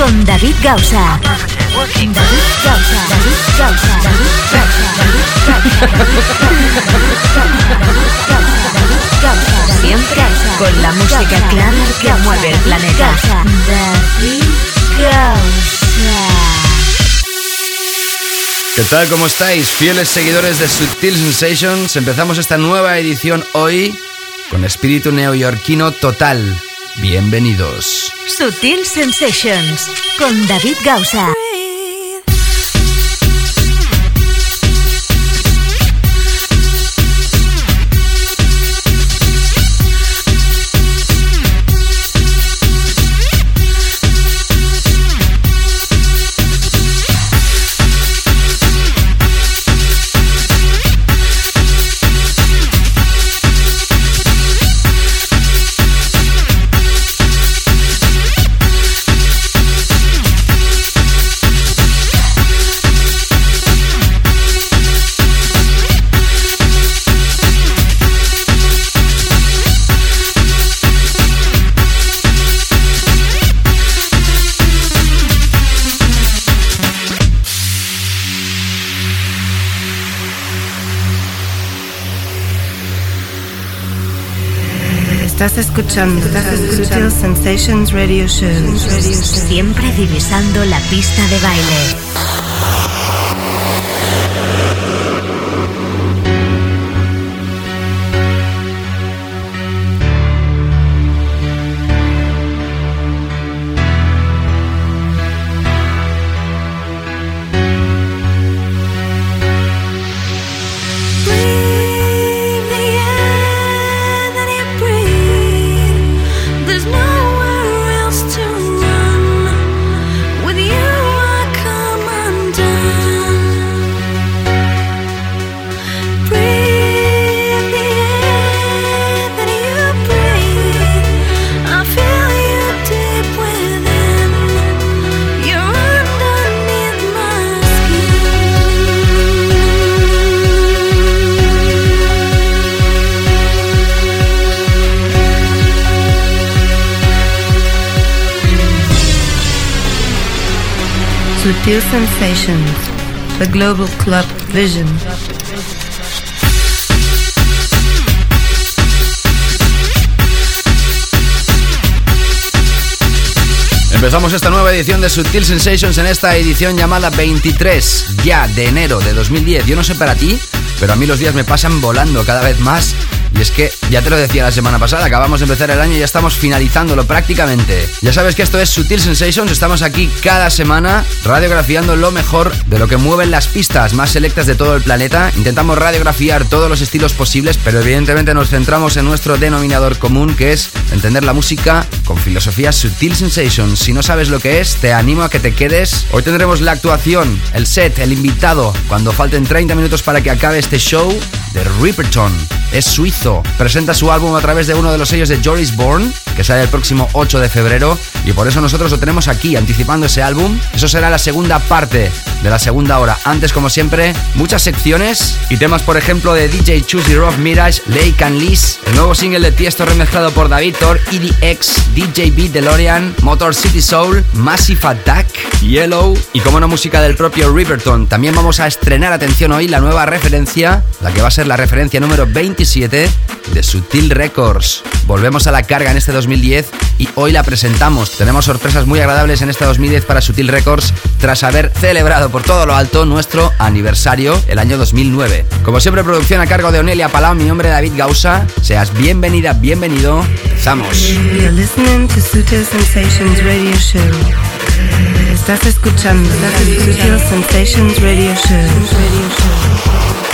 con David Gausa. David Gausa. David Gausa. David Gausa. Siempre con la música clara que mueve el planeta. David Gausa. ¿Qué tal? ¿Cómo estáis? Fieles seguidores de Sutil Sensations, empezamos esta nueva edición hoy con espíritu neoyorquino total. Bienvenidos. Sutil Sensations con David Gausa. Estás escuchando Sutil Sensations Radio Show. Siempre divisando la pista de baile. The global club vision. Empezamos esta nueva edición de Sutil Sensations en esta edición llamada 23 ya de enero de 2010. Yo no sé para ti, pero a mí los días me pasan volando cada vez más y es que, ya te lo decía la semana pasada, acabamos de empezar el año y ya estamos finalizándolo prácticamente. Ya sabes que esto es Sutil Sensations, estamos aquí cada semana radiografiando lo mejor de lo que mueven las pistas más selectas de todo el planeta. Intentamos radiografiar todos los estilos posibles, pero evidentemente nos centramos en nuestro denominador común, que es entender la música con filosofía Sutil Sensations. Si no sabes lo que es, te animo a que te quedes. Hoy tendremos la actuación, el set, el invitado, cuando falten 30 minutos para que acabe este show de Ripperton. Es suizo. Presenta su álbum a través de uno de los sellos de Joris Bourne, que sale el próximo 8 de febrero. Y por eso nosotros lo tenemos aquí, anticipando ese álbum. Eso será la segunda parte de la segunda hora. Antes, como siempre, muchas secciones y temas, por ejemplo, de DJ Choosy Rock Mirage, Lake and Liz, el nuevo single de Tiesto remezclado por David Thor, EDX, DJ B DeLorean, Motor City Soul, Massive Attack, Yellow y como no música del propio Riverton. También vamos a estrenar, atención hoy, la nueva referencia, la que va a ser la referencia número 27 de Sutil Records. Volvemos a la carga en este 2010 y hoy la presentamos. Tenemos sorpresas muy agradables en este 2010 para Sutil Records tras haber celebrado por todo lo alto nuestro aniversario el año 2009. Como siempre, producción a cargo de Onelia Palau, mi nombre es David Gausa. Seas bienvenida, bienvenido. Empezamos. Estás escuchando Sutil Sensations Radio Show.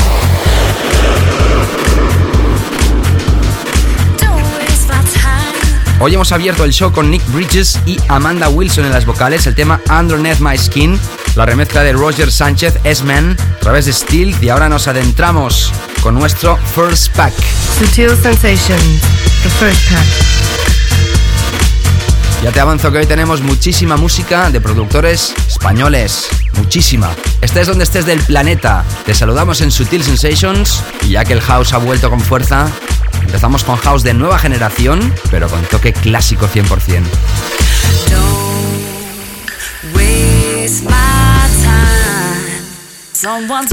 Hoy hemos abierto el show con Nick Bridges y Amanda Wilson en las vocales, el tema Underneath My Skin, la remezcla de Roger Sánchez, S-Man, a través de Steel, y ahora nos adentramos con nuestro First Pack. Sutil Sensations. the first pack. Ya te avanzo que hoy tenemos muchísima música de productores españoles. Muchísima. Estés donde estés del planeta. Te saludamos en Sutil Sensations y ya que el house ha vuelto con fuerza, empezamos con house de nueva generación, pero con toque clásico 100%. Someone's.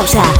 Con David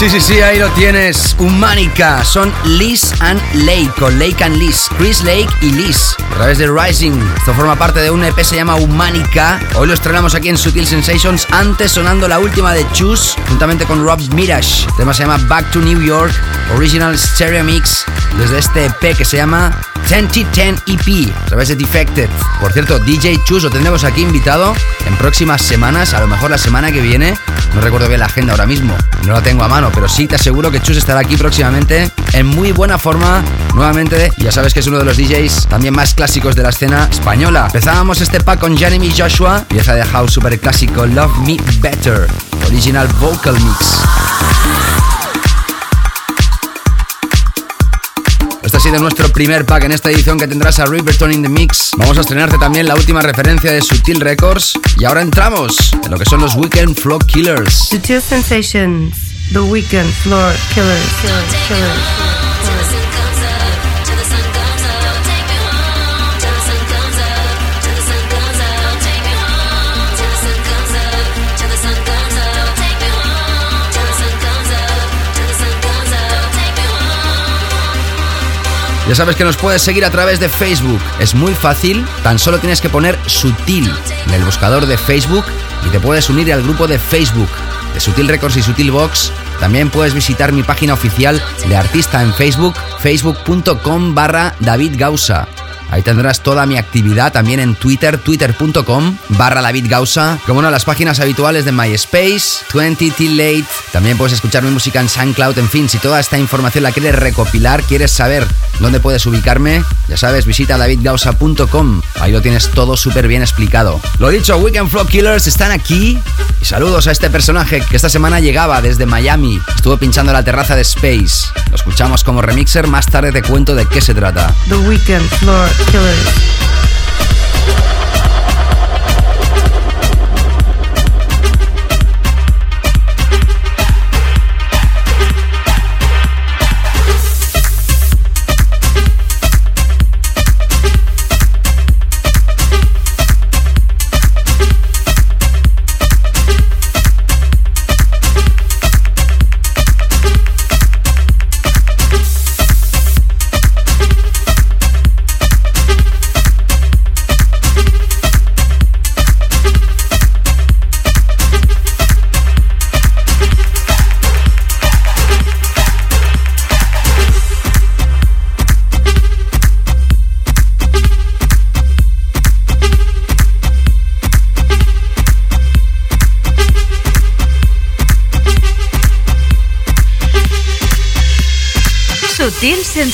Sí, sí, sí, ahí lo tienes. Humánica. Son Liz and Lake, o Lake and Liz. Chris Lake y Liz. A través de Rising. Esto forma parte de un EP, se llama Humánica. Hoy lo estrenamos aquí en Sutil Sensations. Antes sonando la última de Choose, juntamente con Rob Mirage. El tema se llama Back to New York. Original Stereo Mix. Desde este EP que se llama 2010 EP. A través de Defected. Por cierto, DJ Choose lo tendremos aquí invitado en próximas semanas. A lo mejor la semana que viene. No recuerdo bien la agenda ahora mismo. No la tengo a mano pero sí te aseguro que Chus estará aquí próximamente en muy buena forma. Nuevamente, ya sabes que es uno de los DJs también más clásicos de la escena española. Empezábamos este pack con Jeremy Joshua, pieza de house super clásico Love Me Better, original vocal mix. Ha sido nuestro primer pack en esta edición que tendrás a Riverton in the Mix. Vamos a estrenarte también la última referencia de Sutil Records. Y ahora entramos en lo que son los Weekend Flow Killers. Sutil Sensations. The Weekend Floor Killers. Killers. Killers. Ya sabes que nos puedes seguir a través de Facebook. Es muy fácil, tan solo tienes que poner sutil en el buscador de Facebook y te puedes unir al grupo de Facebook de Sutil Records y Sutil Box, también puedes visitar mi página oficial de artista en Facebook, facebook.com barra David Gausa. Ahí tendrás toda mi actividad también en Twitter, twitter.com barra David Gausa, como de las páginas habituales de MySpace, 20 Till Late. También puedes escuchar mi música en SoundCloud, en fin, si toda esta información la quieres recopilar, quieres saber dónde puedes ubicarme, ya sabes, visita davidgausa.com. Ahí lo tienes todo súper bien explicado. Lo dicho, Weekend Flow Killers están aquí. Y saludos a este personaje que esta semana llegaba desde Miami. Estuvo pinchando la terraza de Space. Lo escuchamos como remixer, más tarde te cuento de qué se trata. The Weekend Floor Killers.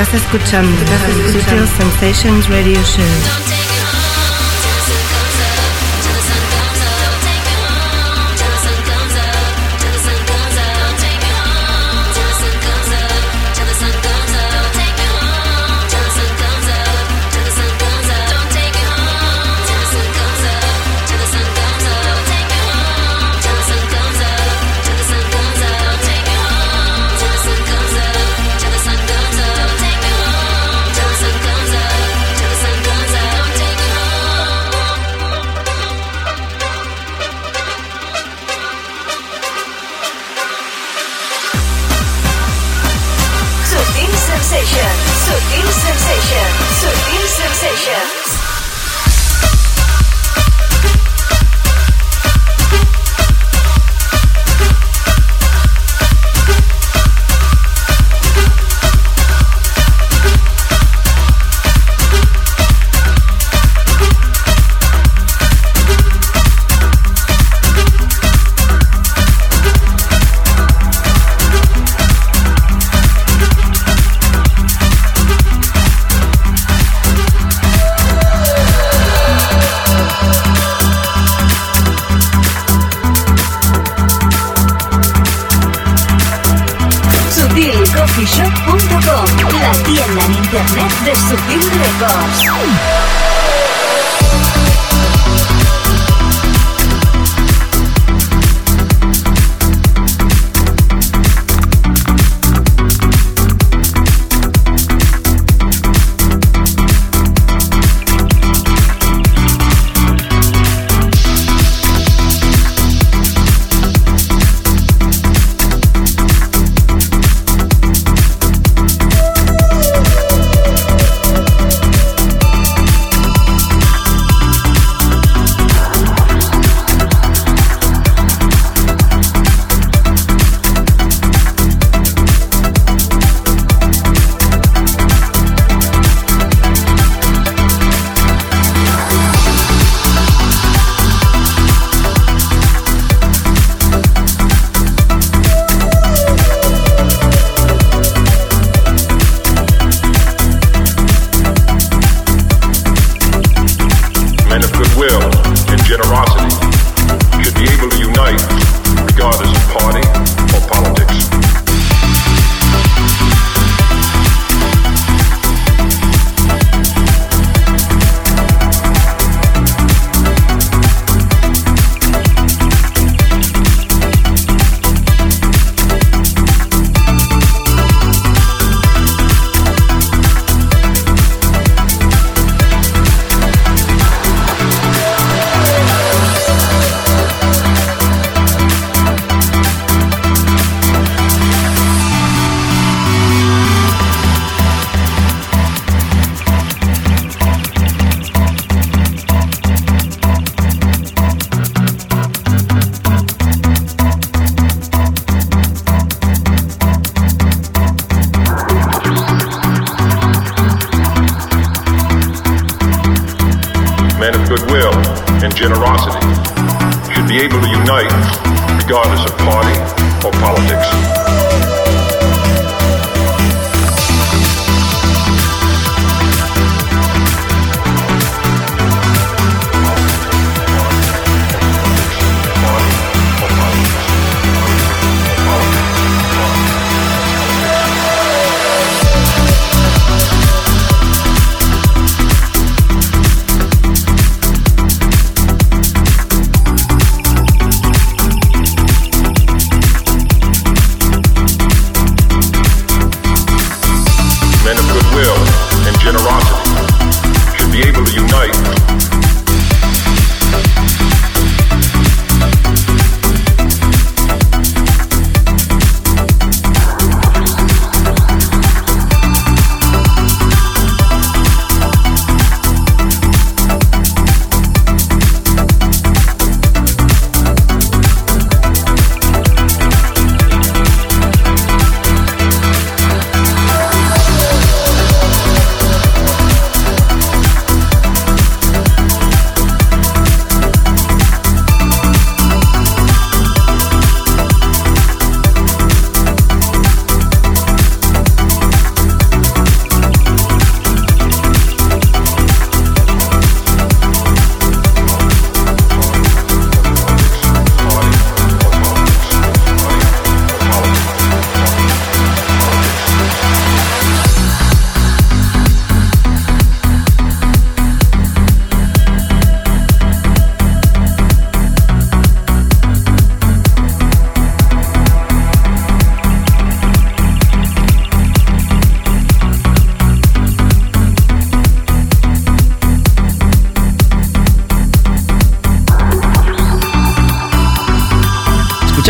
Estás escuchando Sutil Sensations Radio Show.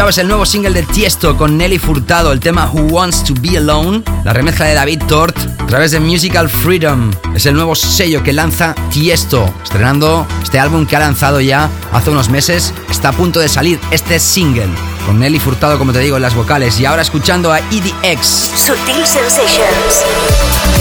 Es el nuevo single de Tiesto con Nelly Furtado, el tema Who Wants to Be Alone, la remezcla de David Tort a través de Musical Freedom. Es el nuevo sello que lanza Tiesto, estrenando este álbum que ha lanzado ya hace unos meses. Está a punto de salir este single con Nelly Furtado, como te digo, en las vocales. Y ahora escuchando a EDX. Sutil Sensations.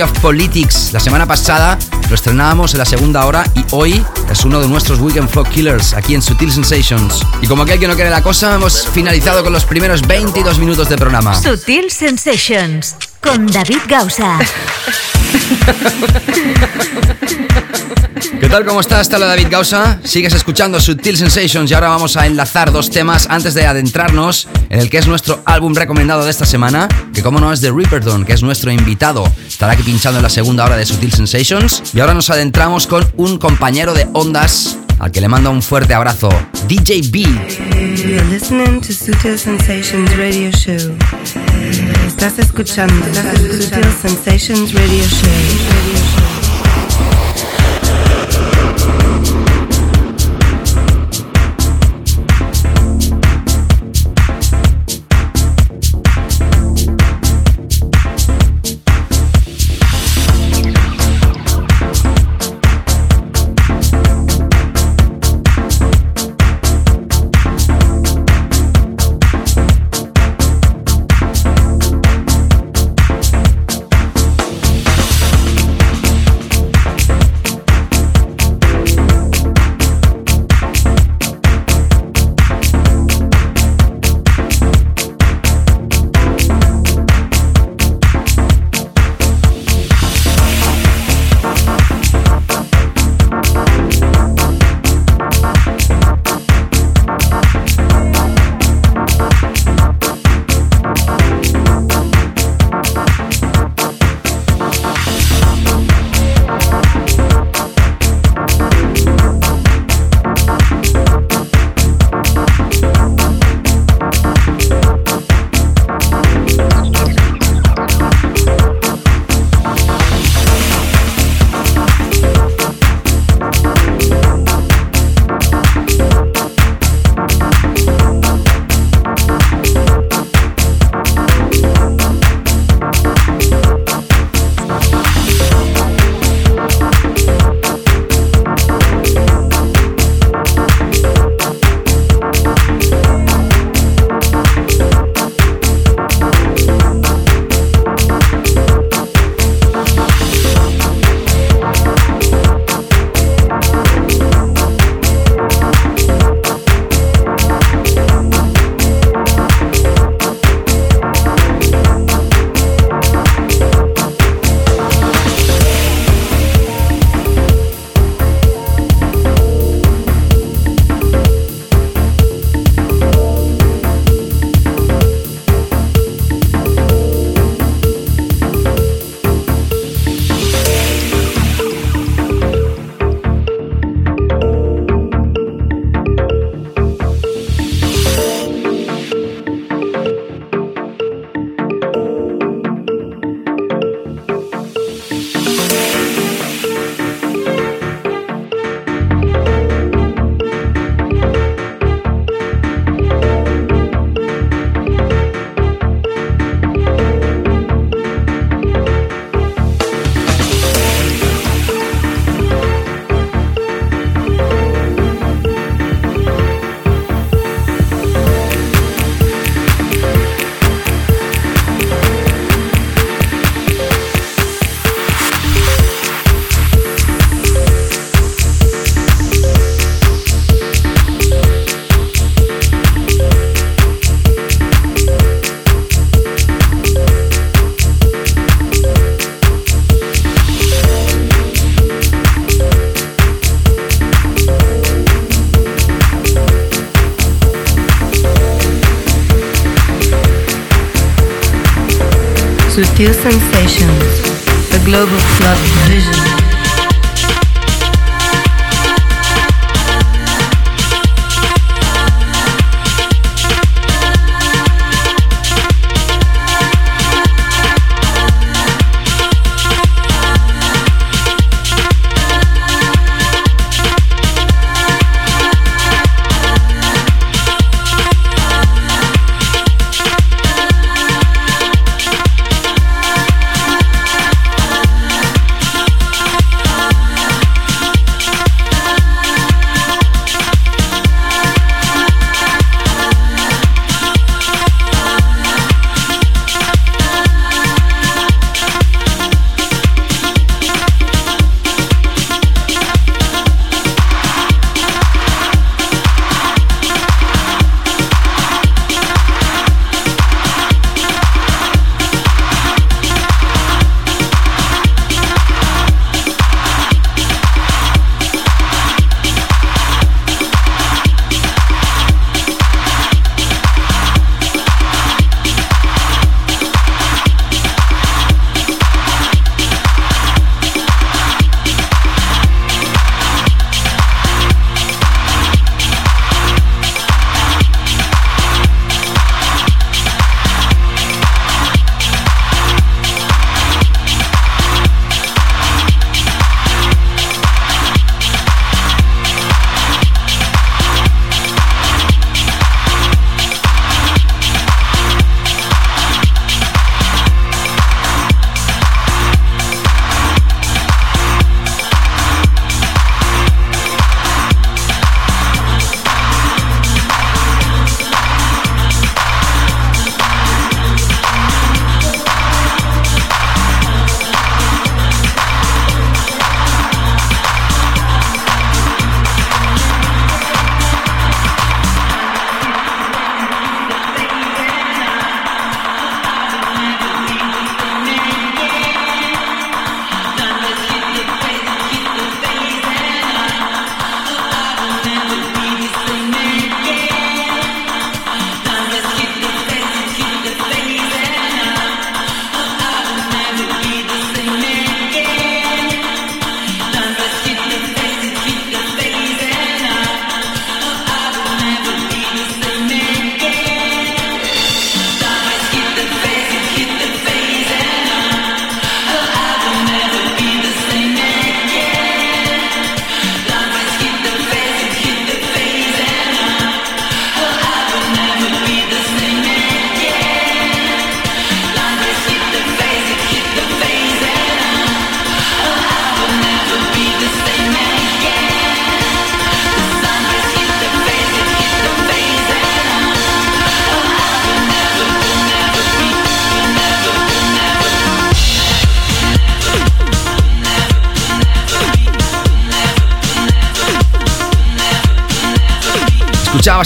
Of Politics. La semana pasada lo estrenábamos en la segunda hora y hoy es uno de nuestros Weekend Flow Killers aquí en Sutil Sensations. Y como aquel que no quiere la cosa, hemos finalizado con los primeros 22 minutos de programa. Sutil Sensations con David Gausa. tal? ¿Cómo estás? Está David Gausa. Sigues escuchando Sutil Sensations y ahora vamos a enlazar dos temas antes de adentrarnos en el que es nuestro álbum recomendado de esta semana, que como no es de Ripperton, que es nuestro invitado. Estará aquí pinchando en la segunda hora de Sutil Sensations. Y ahora nos adentramos con un compañero de ondas al que le mando un fuerte abrazo, DJ B. You're listening to Sutil Sensations Radio Show. Estás escuchando Sutil Sensations Radio Show. Sutil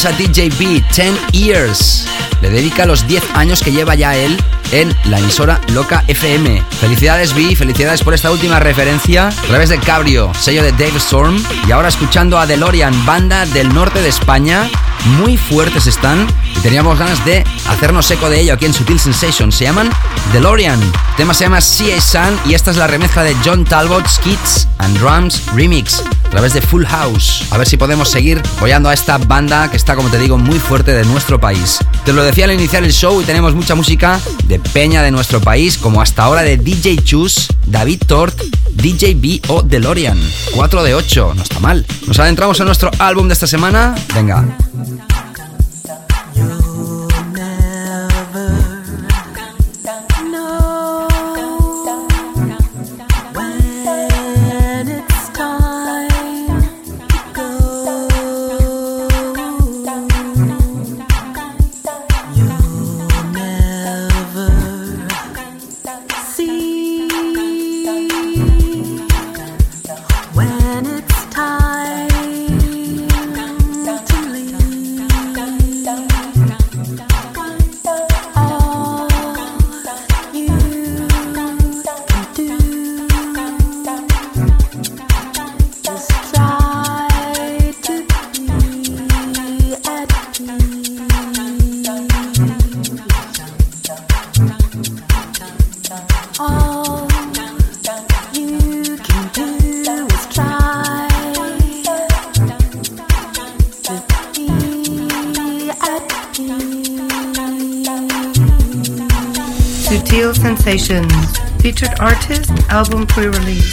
A DJ B, 10 Years. Le dedica los 10 años que lleva ya él en la emisora Loca FM. Felicidades B, felicidades por esta última referencia. A través de Cabrio, sello de Dave Storm. Y ahora escuchando a DeLorean, banda del norte de España. Muy fuertes están y teníamos ganas de hacernos eco de ello aquí en Sutil Sensation. Se llaman DeLorean. El tema se llama CA Sun y esta es la remezcla de John Talbot Skits and Drums Remix a través de Full House. A ver si podemos seguir apoyando a esta banda que está, como te digo, muy fuerte de nuestro país. Te lo decía al iniciar el show y tenemos mucha música de peña de nuestro país, como hasta ahora de DJ Chus, David Tort, DJ B o DeLorean. 4 de 8, no está mal. Nos adentramos en nuestro álbum de esta semana. Venga. Sensations, pre-release.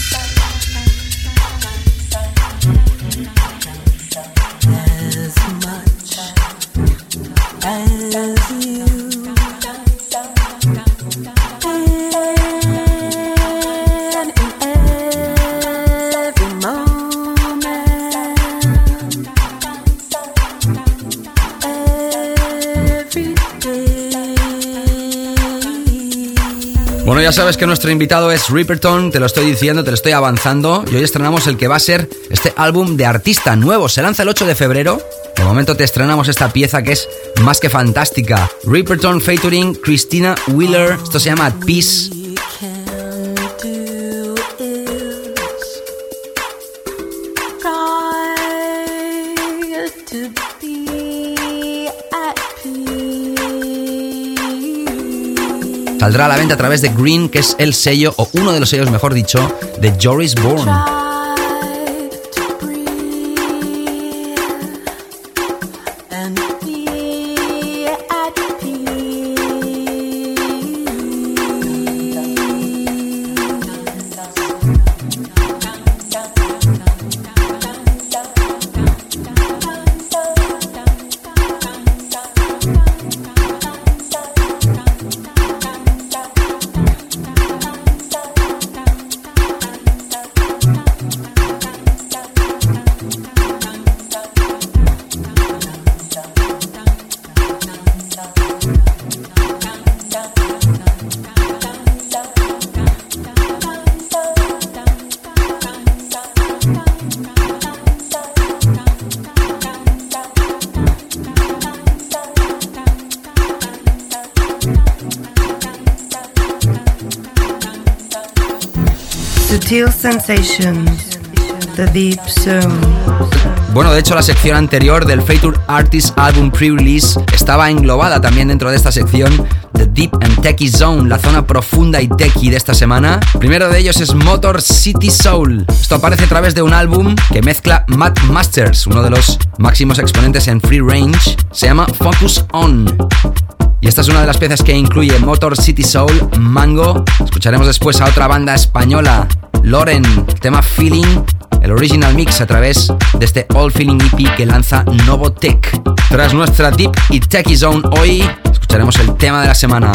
Sabes que nuestro invitado es Ripperton, te lo estoy diciendo, te lo estoy avanzando. Y hoy estrenamos el que va a ser este álbum de artista nuevo. Se lanza el 8 de febrero. De momento te estrenamos esta pieza que es más que fantástica. Ripperton featuring Christina Wheeler. Esto se llama Peace. Saldrá a la venta a través de Green, que es el sello, o uno de los sellos, mejor dicho, de Joris Bourne. Bueno, de hecho la sección anterior del Feature Artist Album Pre-Release estaba englobada también dentro de esta sección The Deep and Techie Zone, la zona profunda y techie de esta semana. Primero de ellos es Motor City Soul. Esto aparece a través de un álbum que mezcla Matt Masters, uno de los máximos exponentes en free range. Se llama Focus On. Y esta es una de las piezas que incluye Motor City Soul, Mango. Escucharemos después a otra banda española Loren, tema Feeling, el original mix a través de este All Feeling EP que lanza Novotech. Tras nuestra Deep y Techie Zone hoy, escucharemos el tema de la semana.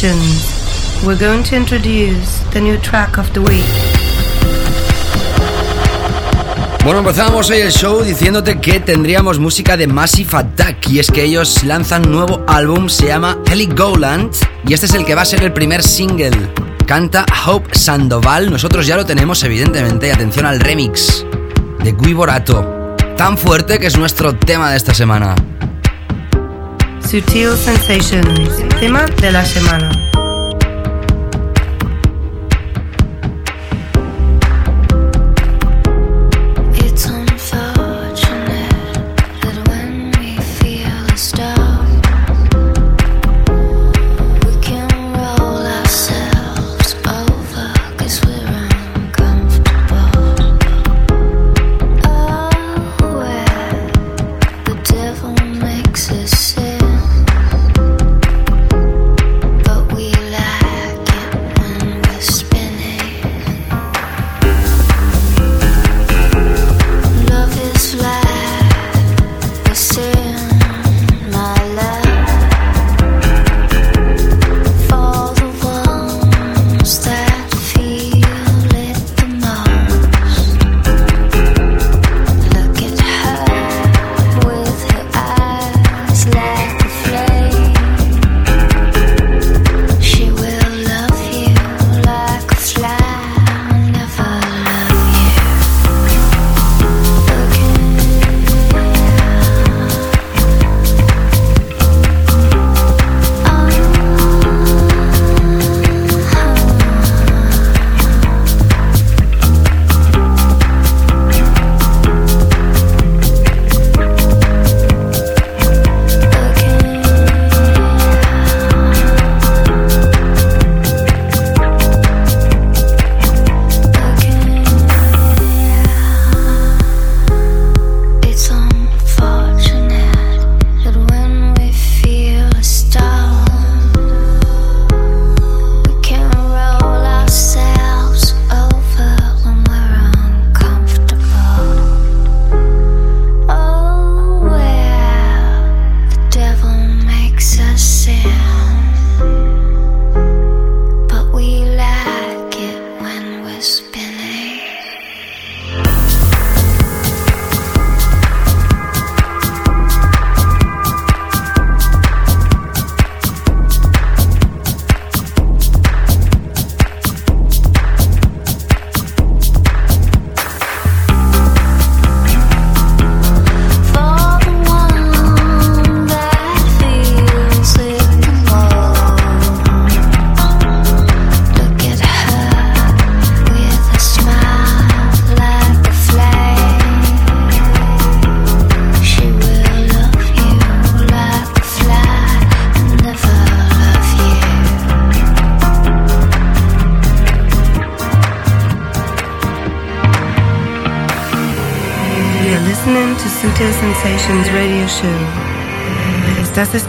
Sensations. We're going to introduce the new track of the week. Bueno, empezamos hoy el show diciéndote que tendríamos música de Massive Attack y es que ellos lanzan un nuevo álbum, se llama Ellie Goland y este es el que va a ser el primer single. Canta Hope Sandoval, nosotros ya lo tenemos evidentemente y atención al remix de Gui Borato, tan fuerte que es nuestro tema de esta semana. Sutil Sensations, tema de la semana.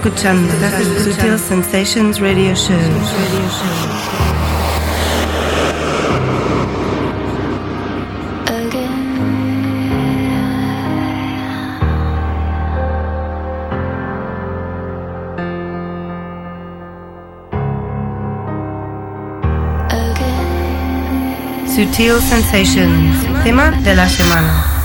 Estás escuchando Sutil Sensations Radio Show. Sutil Sensations, tema de la semana.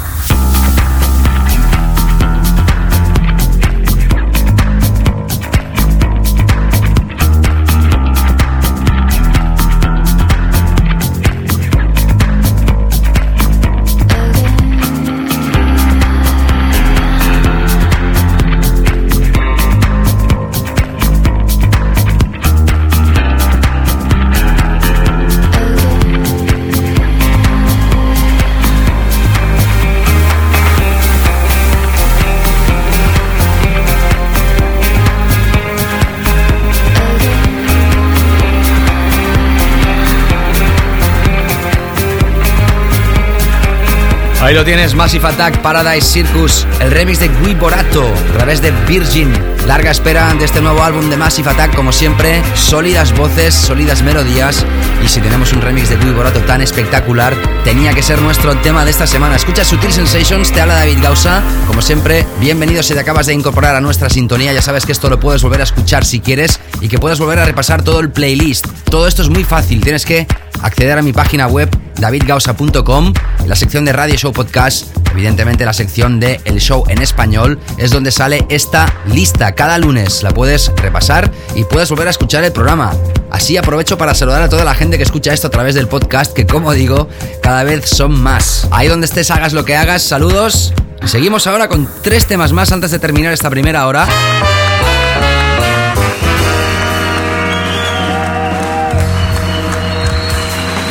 Ahí lo tienes, Massive Attack, Paradise Circus, el remix de Gui Borato, a través de Virgin Larga espera de este nuevo álbum de Massive Attack, como siempre, sólidas voces, sólidas melodías. Y si tenemos un remix de Guy Borato tan espectacular, tenía que ser nuestro tema de esta semana. Escucha Sutil Sensations, te habla David Gausa. Como siempre, bienvenido si te acabas de incorporar a nuestra sintonía. Ya sabes que esto lo puedes volver a escuchar si quieres y que puedes volver a repasar todo el playlist. Todo esto es muy fácil, tienes que acceder a mi página web davidgausa.com, la sección de Radio Show Podcast, evidentemente la sección de El Show en español, es donde sale esta lista. Cada lunes la puedes repasar y puedes volver a escuchar el programa. Así aprovecho para saludar a toda la gente que escucha esto a través del podcast, que como digo, cada vez son más. Ahí donde estés, hagas lo que hagas, saludos. Y seguimos ahora con tres temas más antes de terminar esta primera hora.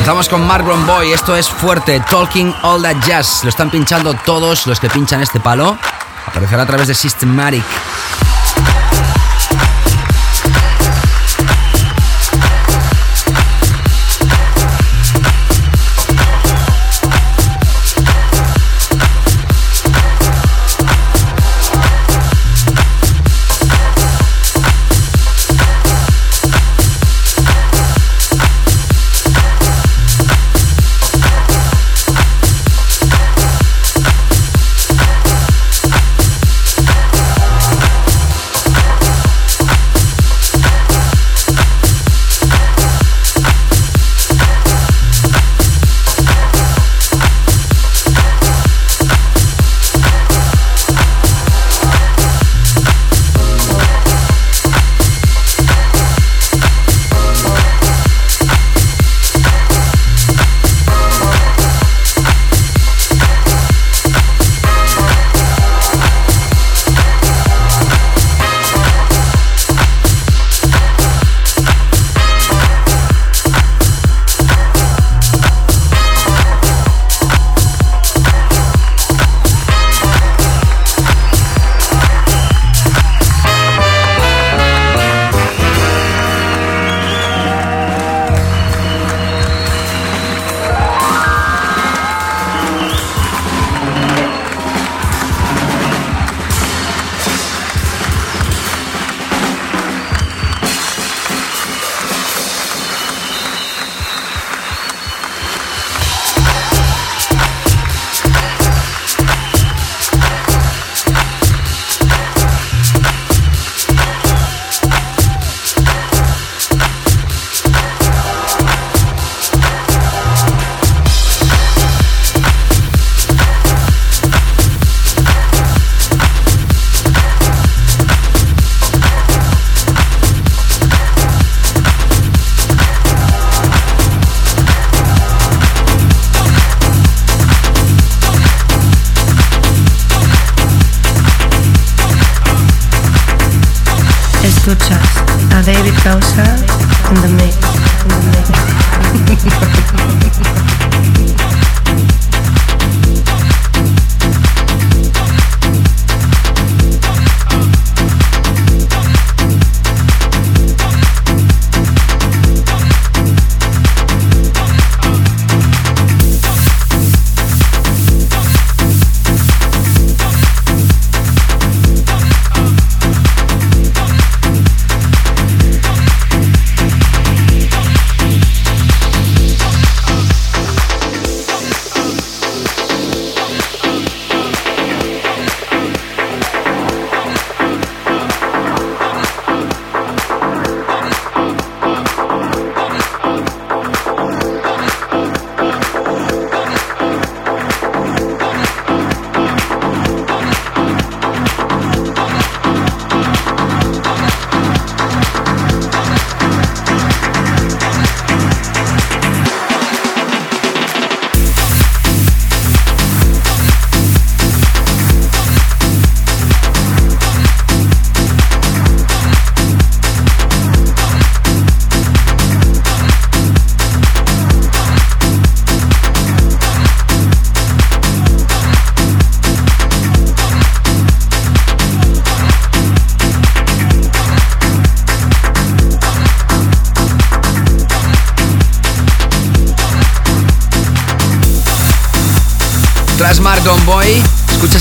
Estamos con Mark Boy, esto es fuerte, Talking All That Jazz. Lo están pinchando todos los que pinchan este palo. Aparecerá a través de Systematic.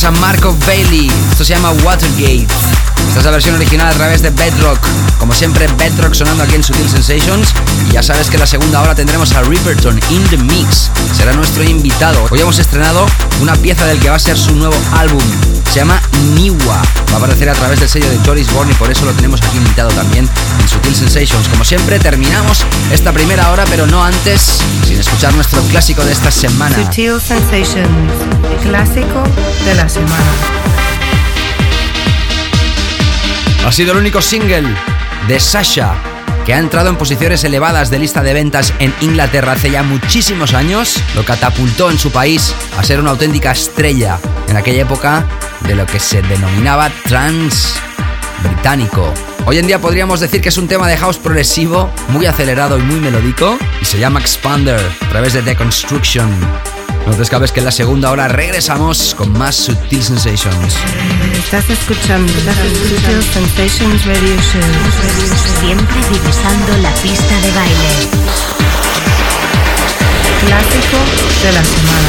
A Marco Bailey. Esto se llama Watergate. Estás es la versión original a través de Bedrock. Como siempre, Bedrock sonando aquí en Sutil Sensations. Y ya sabes que la segunda hora tendremos a Riverton in the Mix. Será nuestro invitado. Hoy hemos estrenado una pieza del que va a ser su nuevo álbum. Se llama Niwa. Va a aparecer a través del sello de Joris Born y por eso lo tenemos aquí invitado también en Sutil Sensations. Como siempre, terminamos esta primera hora, pero no antes, sin escuchar nuestro clásico de esta semana. Sutil Sensations, clásico de la semana. Ha sido el único single de Sasha que ha entrado en posiciones elevadas de lista de ventas en Inglaterra hace ya muchísimos años, lo catapultó en su país a ser una auténtica estrella en aquella época de lo que se denominaba trans británico. Hoy en día podríamos decir que es un tema de house progresivo, muy acelerado y muy melódico, y se llama Expander a través de The Construction. No te escapes que en la segunda hora regresamos con más Sutil Sensations. Estás escuchando Sutil Sensations Radio Show. Siempre divisando la pista de baile. Clásico de la semana.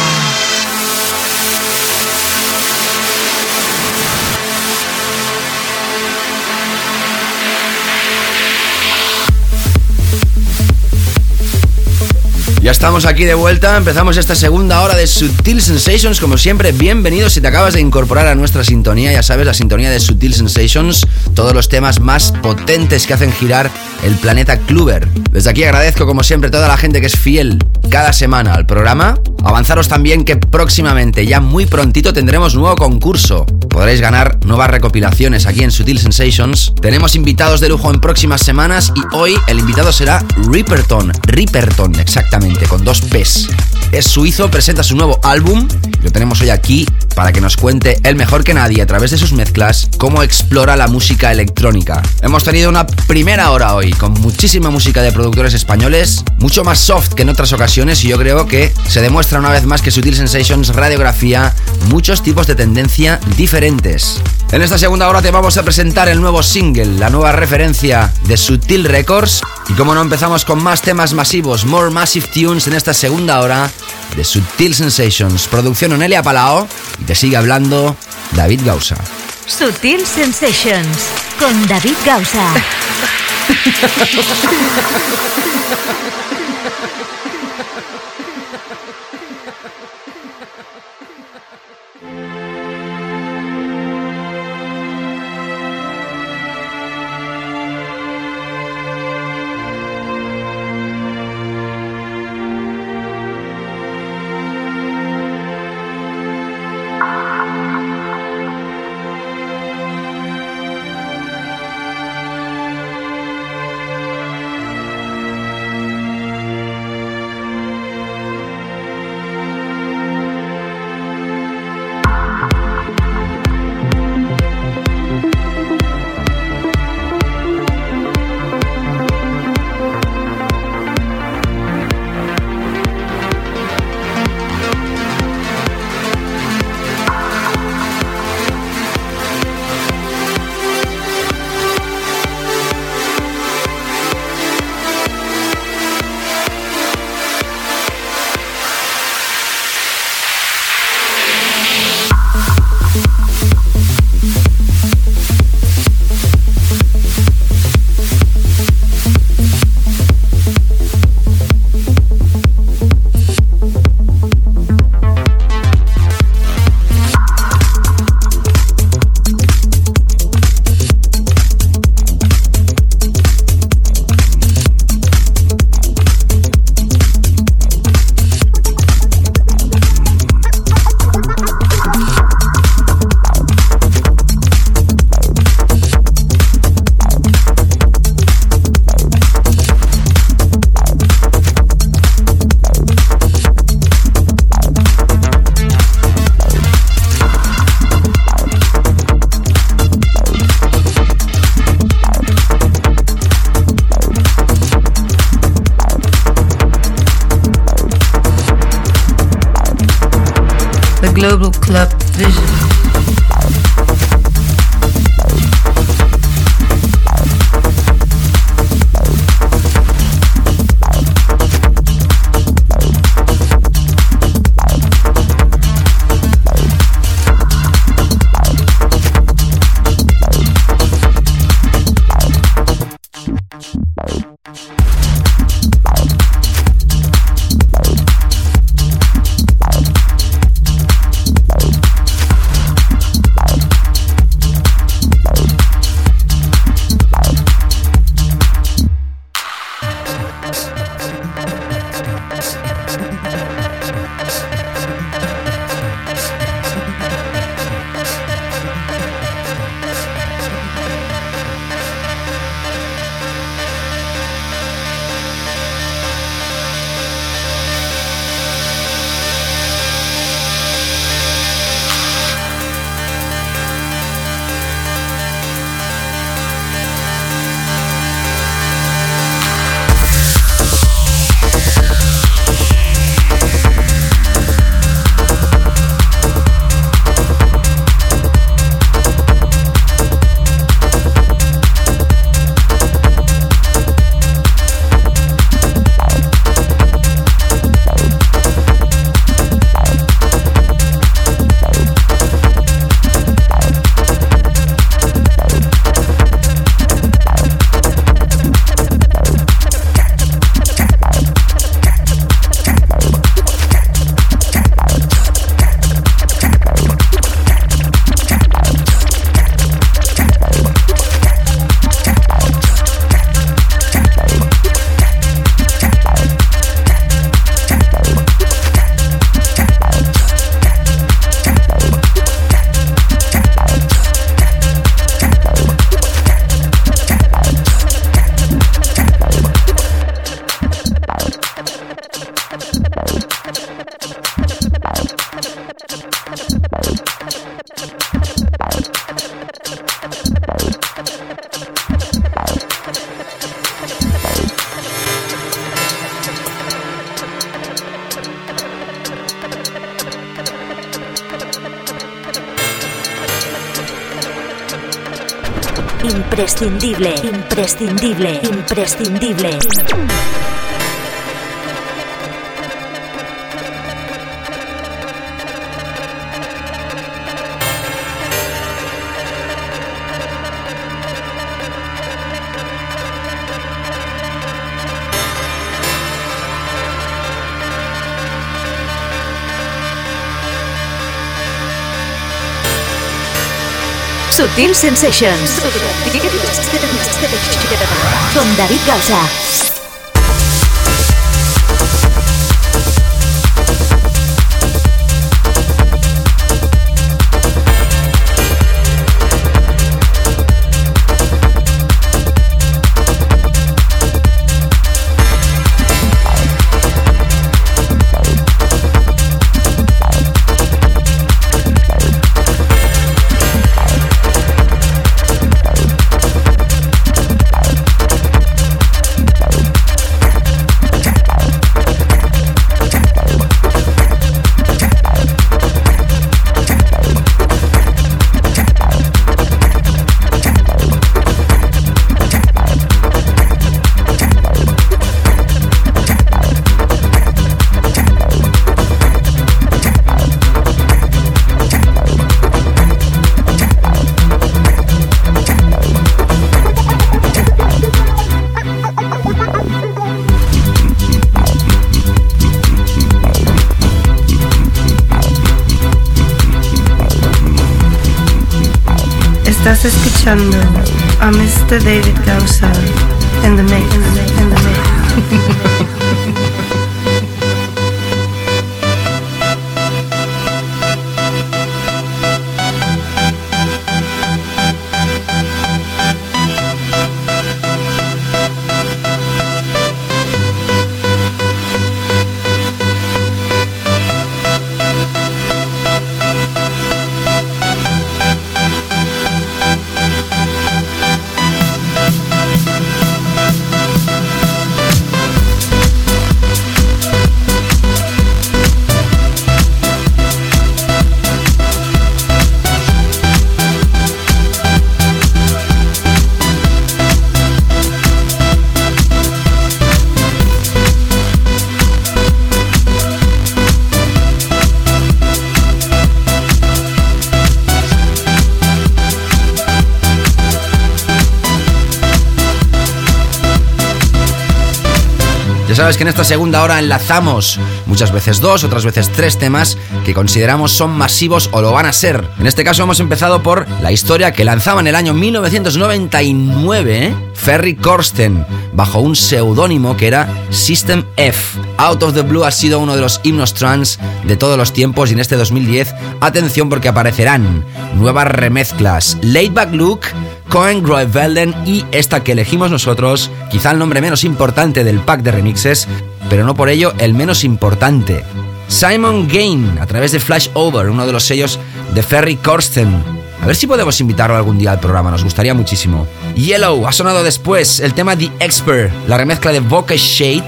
Ya estamos aquí de vuelta, empezamos esta segunda hora de Sutil Sensations, como siempre, bienvenidos si te acabas de incorporar a nuestra sintonía, ya sabes, la sintonía de Sutil Sensations, todos los temas más potentes que hacen girar el planeta Kluber. Desde aquí agradezco como siempre toda la gente que es fiel cada semana al programa. Avanzaros también que próximamente, ya muy prontito, tendremos nuevo concurso. Podréis ganar nuevas recopilaciones aquí en Sutil Sensations. Tenemos invitados de lujo en próximas semanas y hoy el invitado será Ripperton. Ripperton, exactamente con dos P's. Es suizo, presenta su nuevo álbum, lo tenemos hoy aquí para que nos cuente él mejor que nadie a través de sus mezclas cómo explora la música electrónica. Hemos tenido una primera hora hoy con muchísima música de productores españoles, mucho más soft que en otras ocasiones y yo creo que se demuestra una vez más que Sutil Sensations radiografía muchos tipos de tendencia diferentes. En esta segunda hora te vamos a presentar el nuevo single, la nueva referencia de Sutil Records y como no empezamos con más temas masivos, More Massive Tunes en esta segunda hora de Sutil Sensations. Producción Onelia Palao te sigue hablando David Gausa. Sutil Sensations con David Gausa. imprescindible, imprescindible, imprescindible. Sutil Sensations. Con David Gausa. Escuchando a Mr. David Gausser en the mix, que en esta segunda hora enlazamos muchas veces dos, otras veces tres temas que consideramos son masivos o lo van a ser. En este caso hemos empezado por la historia que lanzaba en el año 1999 ¿eh? Ferry Corsten bajo un seudónimo que era System F. Out of the Blue ha sido uno de los himnos trans de todos los tiempos y en este 2010, atención porque aparecerán nuevas remezclas. Laidback Luke Cohen Groevelden y esta que elegimos nosotros, quizá el nombre menos importante del pack de remixes, pero no por ello el menos importante. Simon Gain, a través de Flash Over, uno de los sellos de Ferry Corsten. A ver si podemos invitarlo algún día al programa, nos gustaría muchísimo. Yellow ha sonado después, el tema The Expert, la remezcla de Vocal Shade,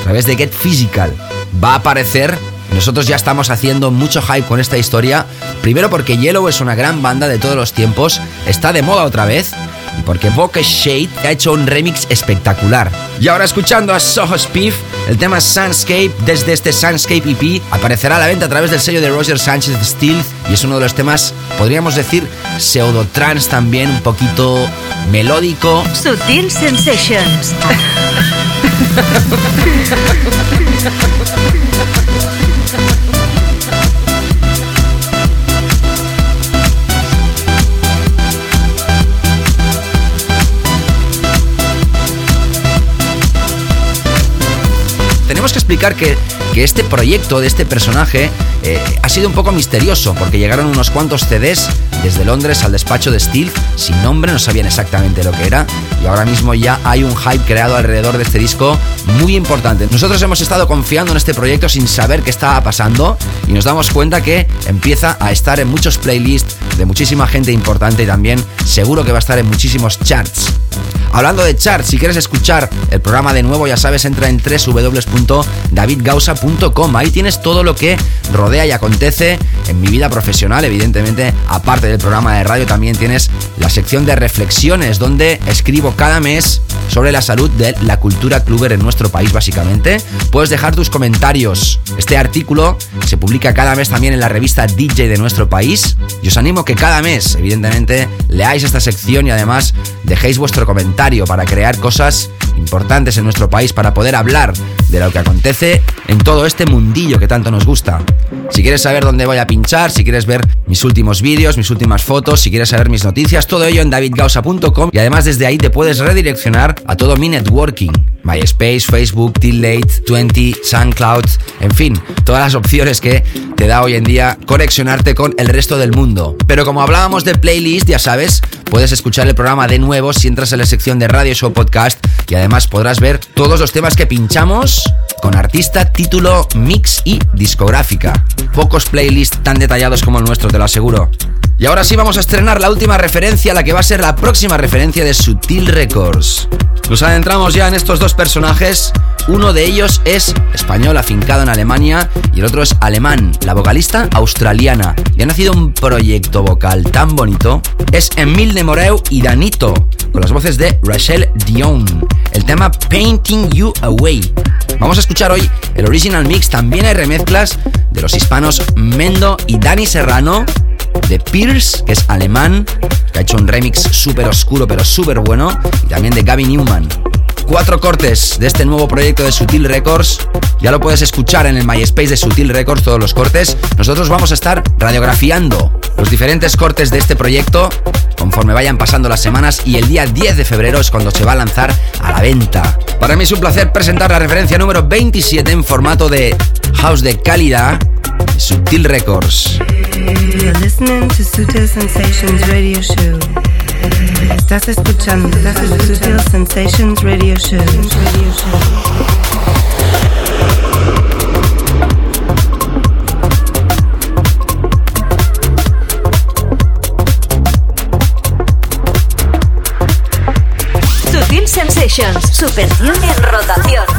a través de Get Physical. Va a aparecer nosotros ya estamos haciendo mucho hype con esta historia, primero porque Yellow es una gran banda de todos los tiempos, está de moda otra vez, y porque Bokeh Shade ha hecho un remix espectacular. Y ahora escuchando a Soho Spiff, el tema Sunscape desde este Sunscape EP aparecerá a la venta a través del sello de Roger Sánchez Steel y es uno de los temas, podríamos decir, pseudo trans también, un poquito melódico. Sutil Sensations. tenemos que explicar que, este proyecto de este personaje eh, ha sido un poco misterioso, porque llegaron unos cuantos CDs desde Londres al despacho de Steel, sin nombre, no sabían exactamente lo que era, y ahora mismo ya hay un hype creado alrededor de este disco muy importante. Nosotros hemos estado confiando en este proyecto sin saber qué estaba pasando, y nos damos cuenta que empieza a estar en muchos playlists de muchísima gente importante y también seguro que va a estar en muchísimos charts. Hablando de charts, si quieres escuchar el programa de nuevo, ya sabes, entra en www.davidgausa.com Ahí tienes todo lo que rodea y acontece en mi vida profesional. Evidentemente, aparte del programa de radio, también tienes la sección de reflexiones donde escribo cada mes sobre la salud de la cultura cluber en nuestro país, básicamente. Puedes dejar tus comentarios. Este artículo se publica cada mes también en la revista DJ de nuestro país. Y os animo que cada mes, evidentemente, leáis esta sección y además dejéis vuestro comentario para crear cosas importantes en nuestro país para poder hablar de lo que acontece en todo este mundillo que tanto nos gusta. Si quieres saber dónde voy a pinchar, si quieres ver mis últimos vídeos, mis últimas fotos, si quieres saber mis noticias, todo ello en davidgausa.com y además desde ahí te puedes redireccionar a todo mi networking. MySpace, Facebook, Tillate, 20, SoundCloud, en fin, todas las opciones que te da hoy en día conexionarte con el resto del mundo. Pero como hablábamos de playlist, ya sabes, puedes escuchar el programa de nuevo si entras en la sección de Radio Show Podcast y además podrás ver todos los temas que pinchamos con artista, título, mix y discográfica. Pocos playlists tan detallados como el nuestro, te lo aseguro. Y ahora sí vamos a estrenar la última referencia, la que va a ser la próxima referencia de Sutil Records. Nos adentramos ya en estos dos personajes. Uno de ellos es español afincado en Alemania y el otro es alemán, la vocalista australiana. Y ha nacido un proyecto vocal tan bonito. Es Emile Moreu y Danito, con las voces de Rachel Dion. El tema Painting You Away. Vamos a escuchar hoy el original mix. También hay remezclas de los hispanos Mendo y Dani Serrano de Pierce, que es alemán, que ha hecho un remix súper oscuro pero súper bueno, y también de Gavin Newman. Cuatro cortes de este nuevo proyecto de Sutil Records. Ya lo puedes escuchar en el MySpace de Sutil Records, todos los cortes. Nosotros vamos a estar radiografiando los diferentes cortes de este proyecto conforme vayan pasando las semanas y el día 10 de febrero es cuando se va a lanzar a la venta. Para mí es un placer presentar la referencia número 27 en formato de house de calidad, Sutil Records. Tune en rotación.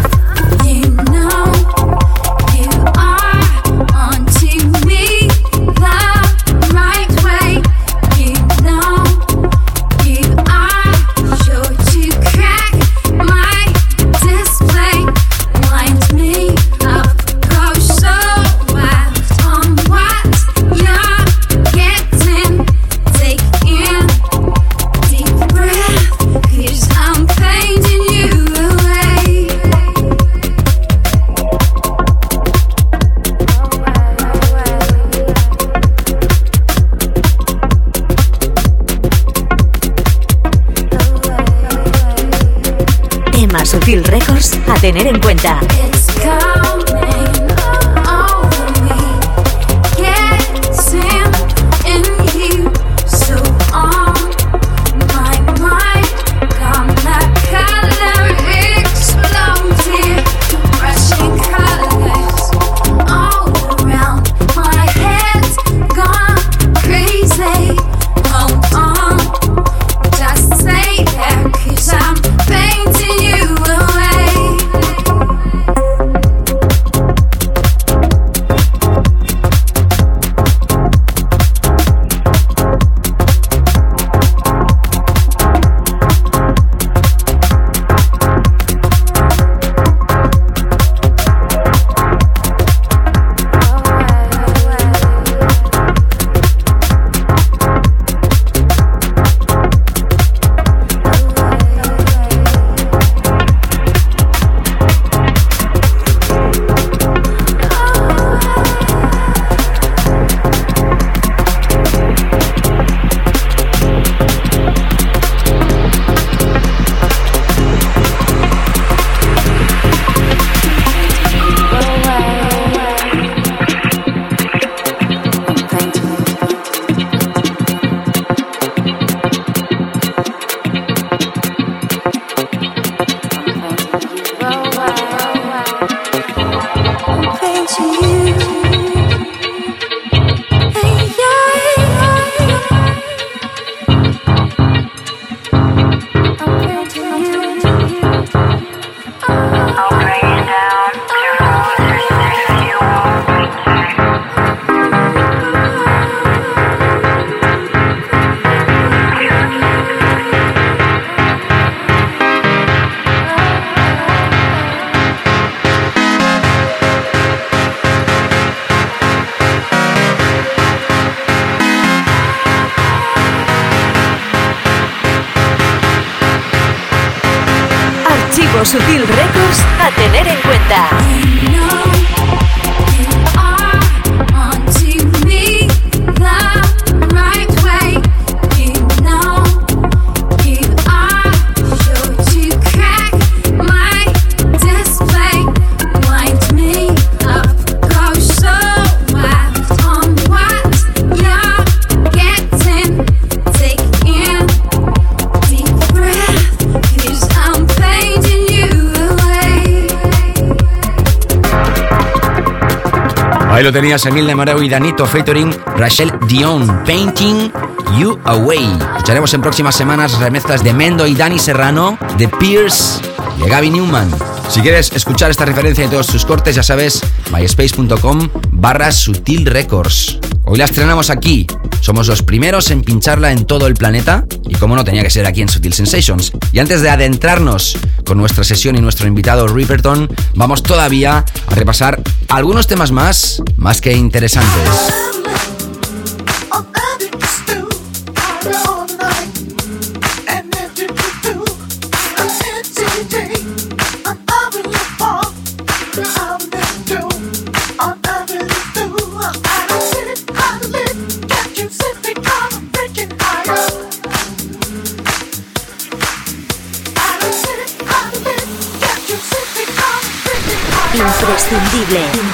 Sutil Records a tener en cuenta. Sutil Ahí lo tenías, Emil Nemareu y Danito featuring Rachel Dion, Painting You Away. Echaremos en próximas semanas remezclas de Mendo y Dani Serrano, de Pierce y de Gaby Newman. Si quieres escuchar esta referencia y todos sus cortes, ya sabes, myspace.com barra Sutil Records. Hoy la estrenamos aquí. Somos los primeros en pincharla en todo el planeta y como no tenía que ser aquí en Sutil Sensations. Y antes de adentrarnos con nuestra sesión y nuestro invitado Riverton, vamos todavía a repasar algunos temas más, más que interesantes.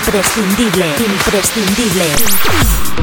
Imprescindible, imprescindible,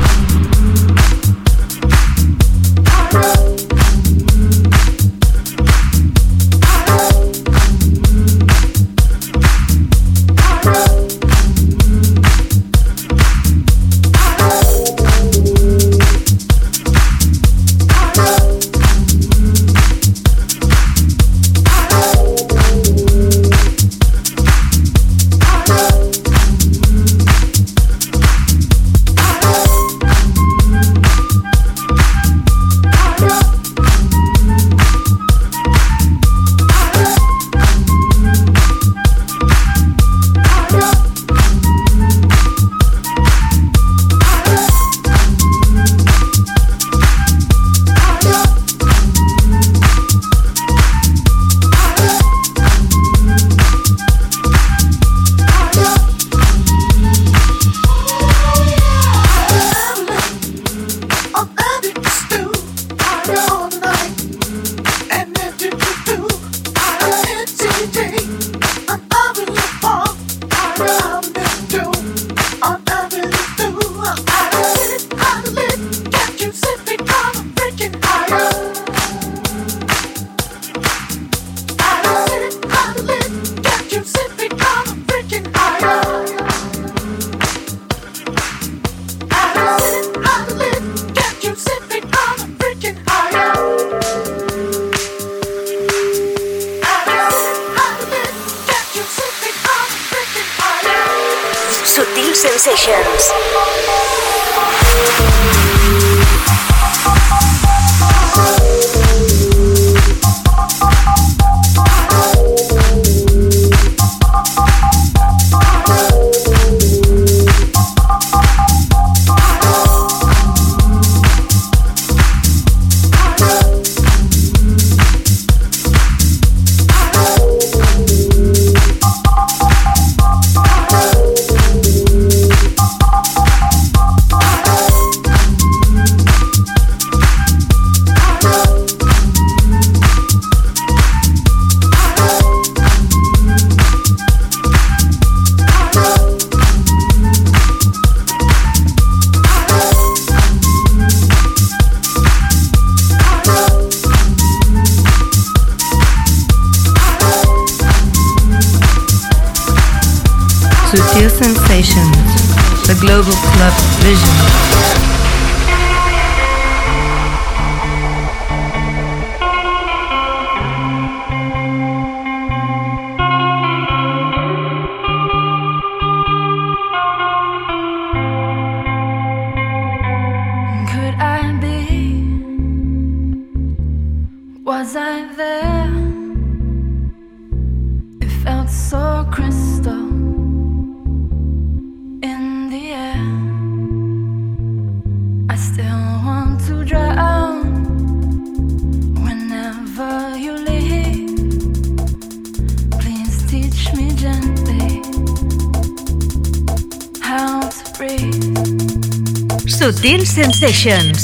Sensations.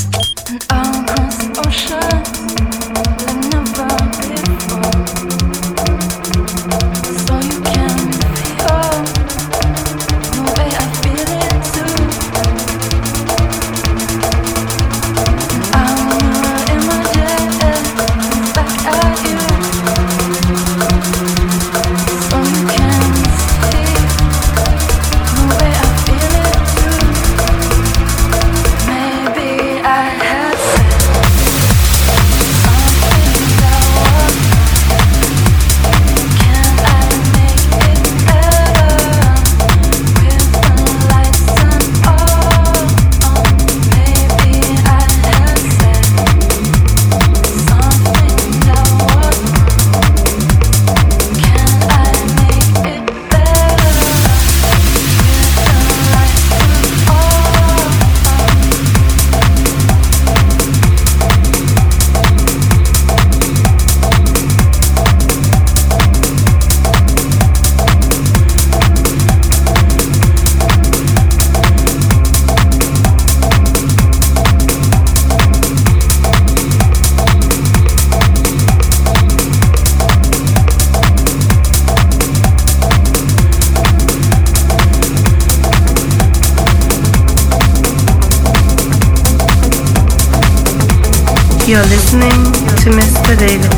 Listening to Mr. David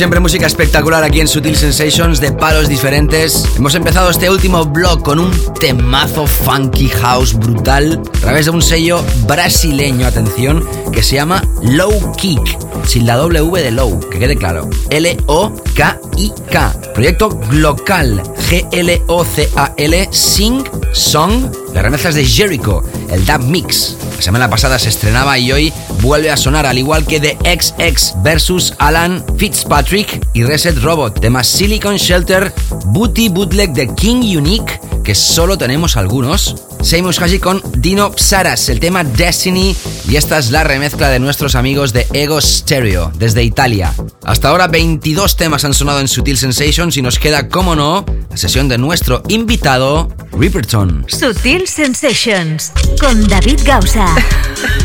siempre, música espectacular aquí en Sutil Sensations de palos diferentes. Hemos empezado este último blog con un temazo funky house brutal a través de un sello brasileño, atención, que se llama Low Kick, sin la W de Low, que quede claro. L-O-K-I-K. Proyecto Glocal, G-L-O-C-A-L, Sing Song, las remezclas de Jericho, el Dub Mix. La semana pasada se estrenaba y hoy vuelve a sonar, al igual que The XX versus Alan Fitzpatrick y Reset Robot, temas Silicon Shelter, Booty Bootleg de King Unique, que solo tenemos algunos. Seguimos casi con Dino Psaras, el tema Destiny, y esta es la remezcla de nuestros amigos de Ego Stereo, desde Italia. Hasta ahora 22 temas han sonado en Sutil Sensations y nos queda, como no, la sesión de nuestro invitado, Ripperton. Sutil Sensations, con David Gausa.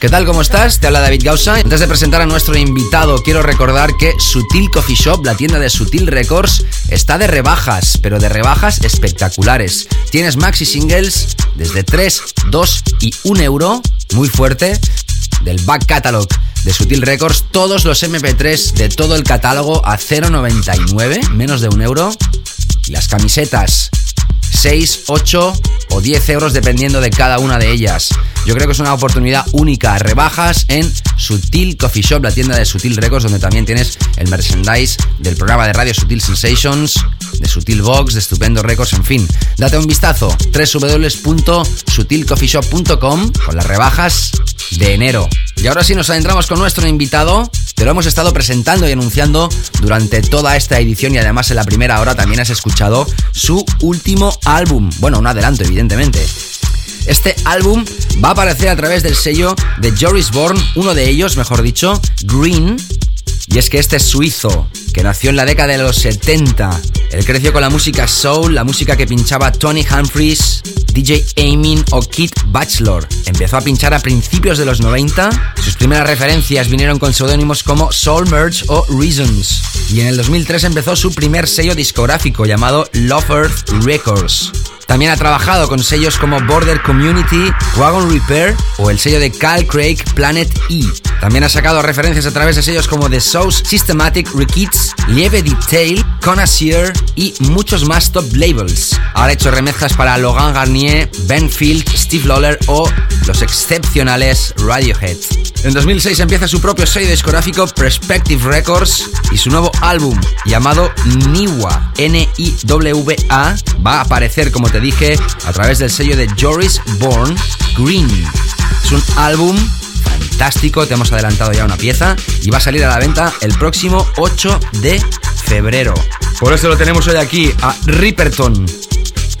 ¿Qué tal? ¿Cómo estás? Te habla David Gausa. Antes de presentar a nuestro invitado, quiero recordar que Sutil Coffee Shop, la tienda de Sutil Records, está de rebajas, pero de rebajas espectaculares. Tienes maxi singles desde 3, 2 y 1 euro, muy fuerte, del back catalog de Sutil Records, todos los MP3 de todo el catálogo a 0,99, menos de un euro. Y las camisetas 6, 8 o 10 euros dependiendo de cada una de ellas. Yo creo que es una oportunidad única. Rebajas en Sutil Coffee Shop, la tienda de Sutil Records, donde también tienes el merchandise del programa de radio Sutil Sensations, de Sutil Box, de Estupendo Records, en fin. Date un vistazo, www.sutilcoffeeshop.com con las rebajas de enero. Y ahora sí nos adentramos con nuestro invitado. Te lo hemos estado presentando y anunciando durante toda esta edición y además en la primera hora también has escuchado su último álbum. Bueno, un adelanto, evidentemente. Este álbum va a aparecer a través del sello de Joris Bourne, uno de ellos, mejor dicho, Green. Y es que este suizo, que nació en la década de los 70, él creció con la música soul, la música que pinchaba Tony Humphries, DJ Amin o Kid Bachelor. Empezó a pinchar a principios de los 90. Sus primeras referencias vinieron con seudónimos como Soul Merge o Reasons. Y en el 2003 empezó su primer sello discográfico llamado Love Earth Records. También ha trabajado con sellos como Border Community, Wagon Repair o el sello de Cal Craig Planet E. También ha sacado referencias a través de sellos como The Source Systematic Rekids, Lieve Detail, Connoisseur y muchos más top labels. Ha hecho remezclas para Logan Garnier, Ben Field, Steve Lawler o los excepcionales Radiohead. En 2006 empieza su propio sello discográfico Perspective Records y su nuevo álbum llamado Niwa, N-I-W-A, va a aparecer, como te dije, a través del sello de Joris Bourne, Green. Es un álbum fantástico, te hemos adelantado ya una pieza y va a salir a la venta el próximo 8 de febrero. Por eso lo tenemos hoy aquí a Ripperton,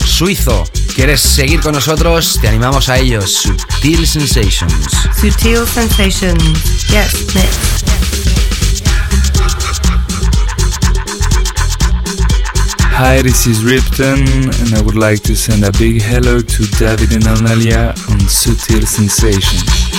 suizo. ¿Quieres seguir con nosotros? Te animamos a ellos. Sutil Sensations. Sutil Sensations. Yes, mix. Hi, this is Ripton, and I would like to send a big hello to David and Analia on Sutil Sensations.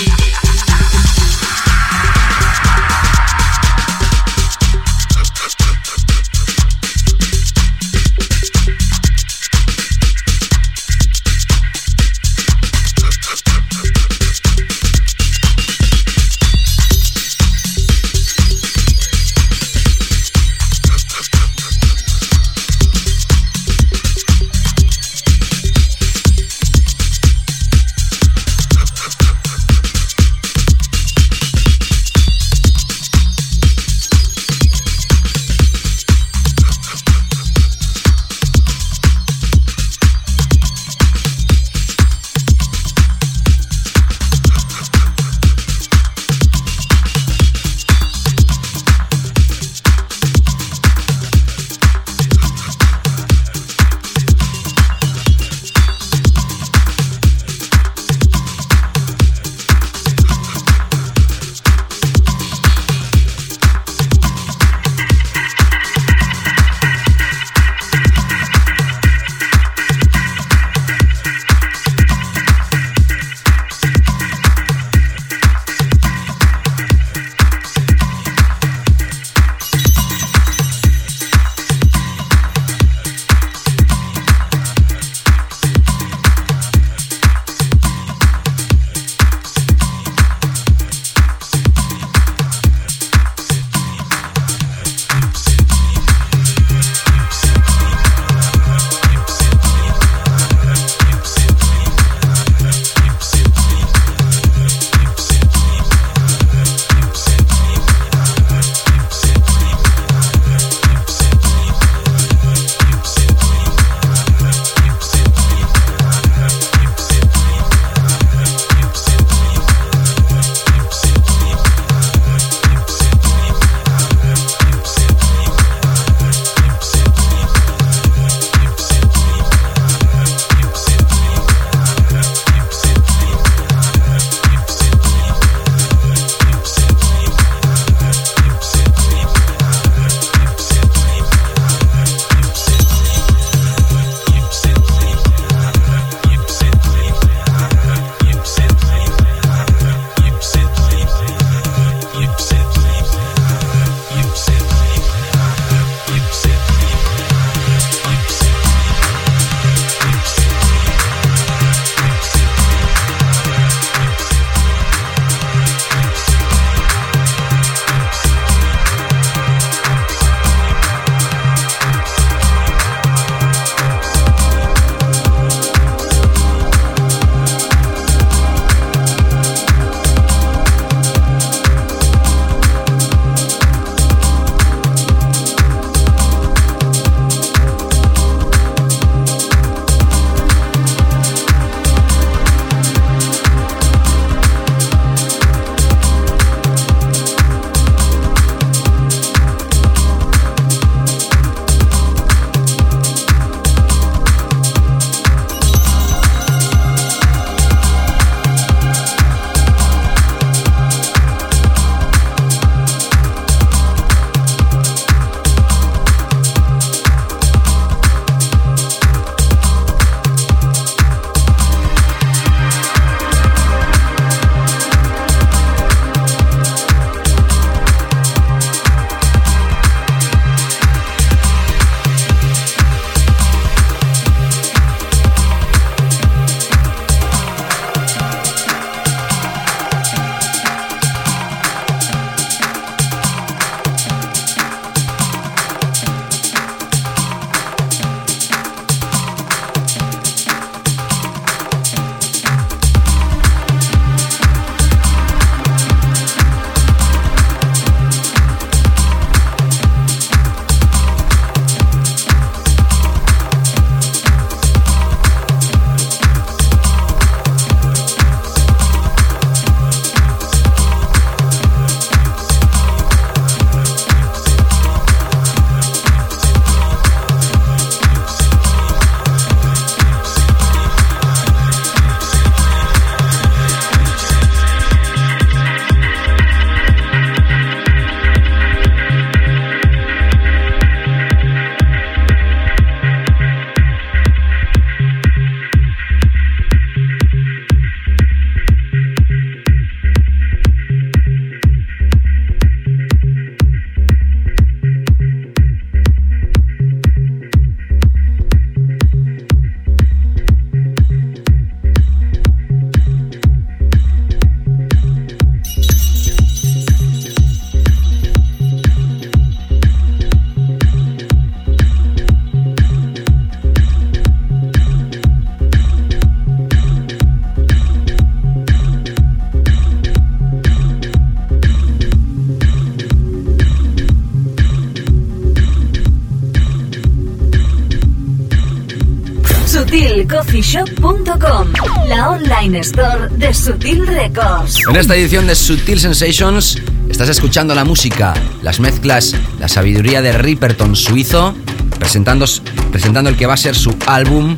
Online store de Sutil Records. En esta edición de Sutil Sensations estás escuchando la música, las mezclas, la sabiduría de Ripperton suizo, presentando, presentando el que va a ser su álbum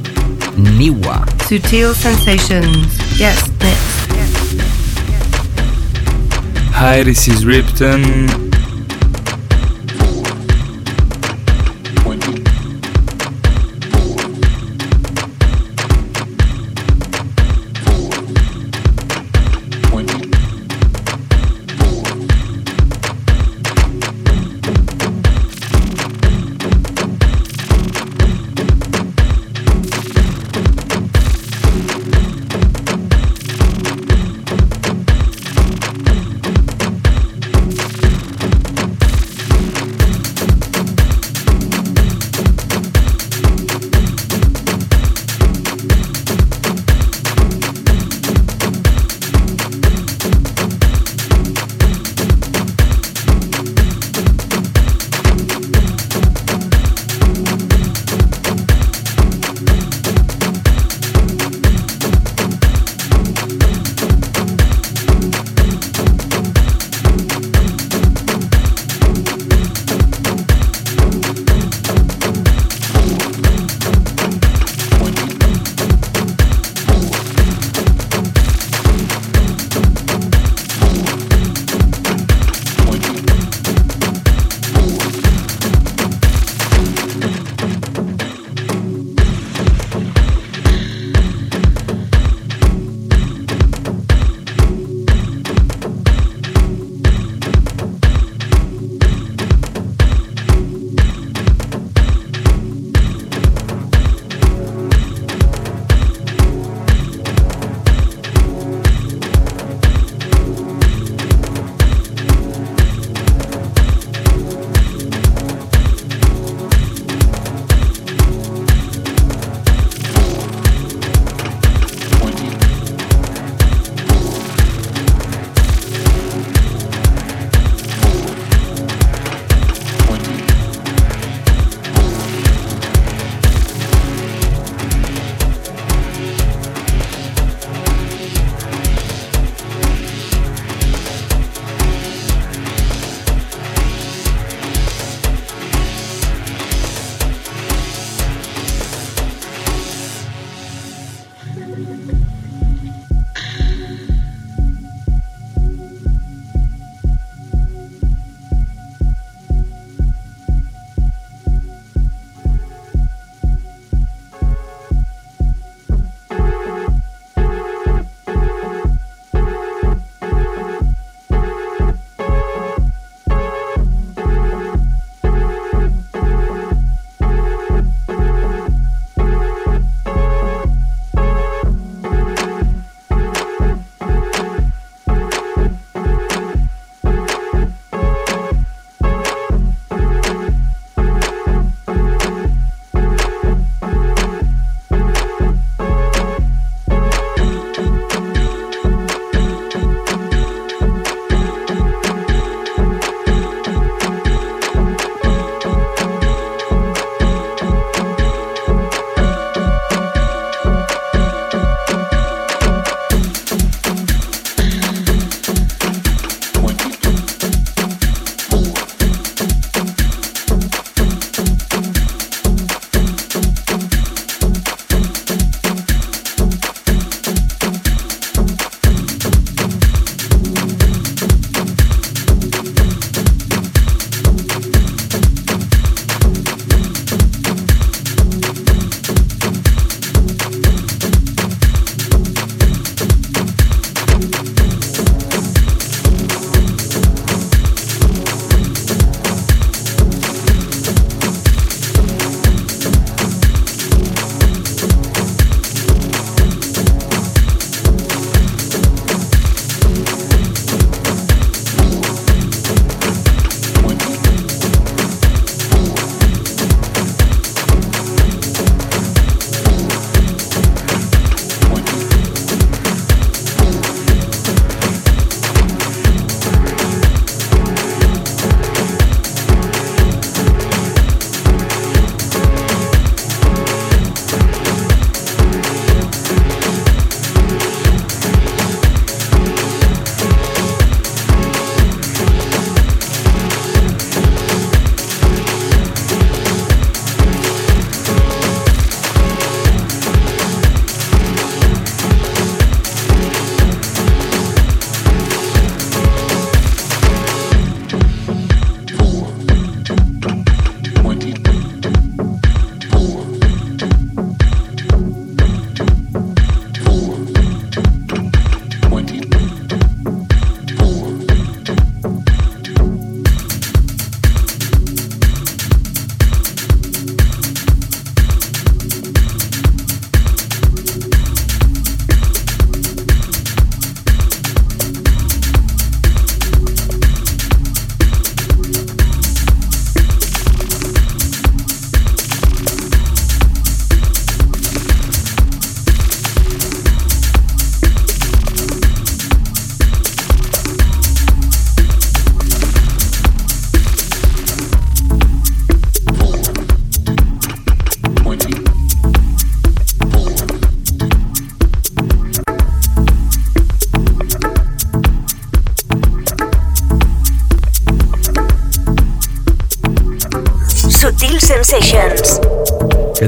Niwa. Sutil Sensations. Yes, next. Hi, this is Ripton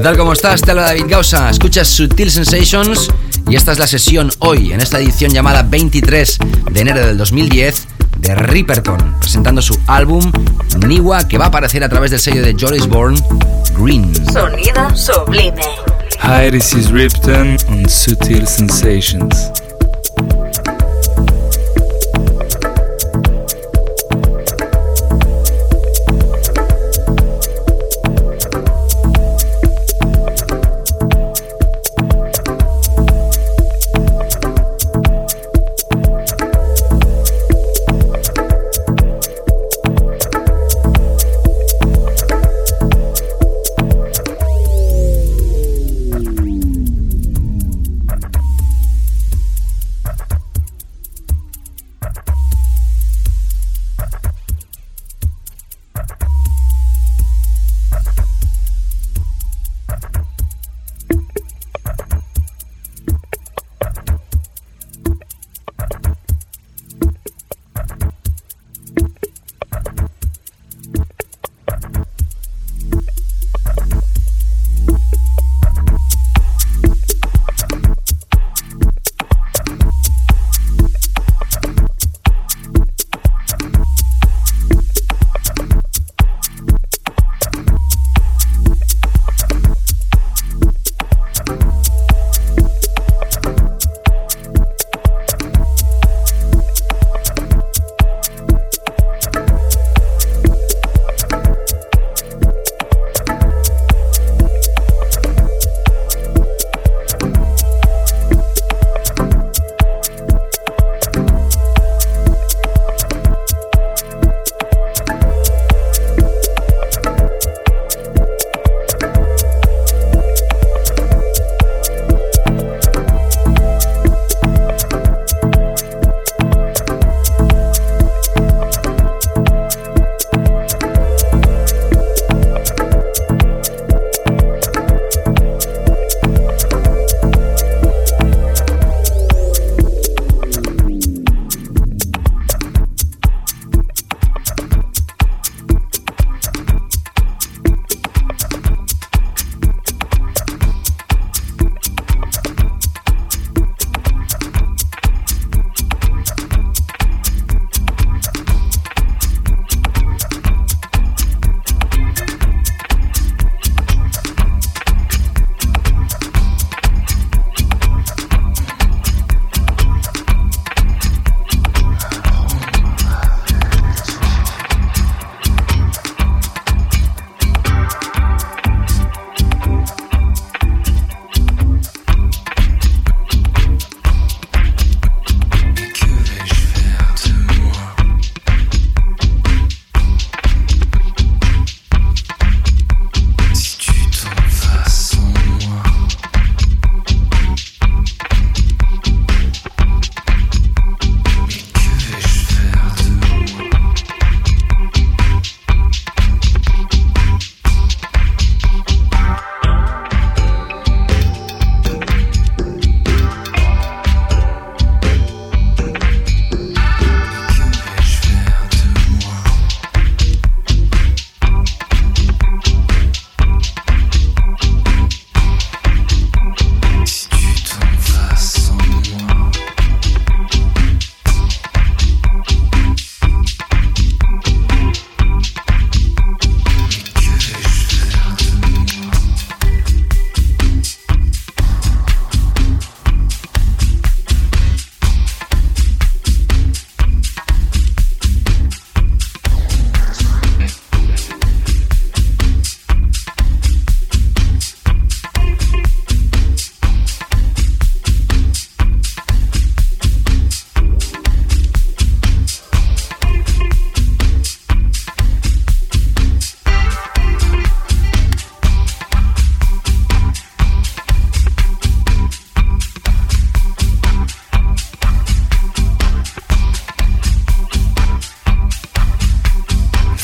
tal? ¿Cómo estás? Te habla David Gausa. Escuchas Sutil Sensations y esta es la sesión hoy, en esta edición llamada 23 de enero del 2010 de Ripperton, presentando su álbum Niwa que va a aparecer a través del sello de Joris Bourne, Green. Sonido sublime. Hi, this is Ripton on Sutil Sensations.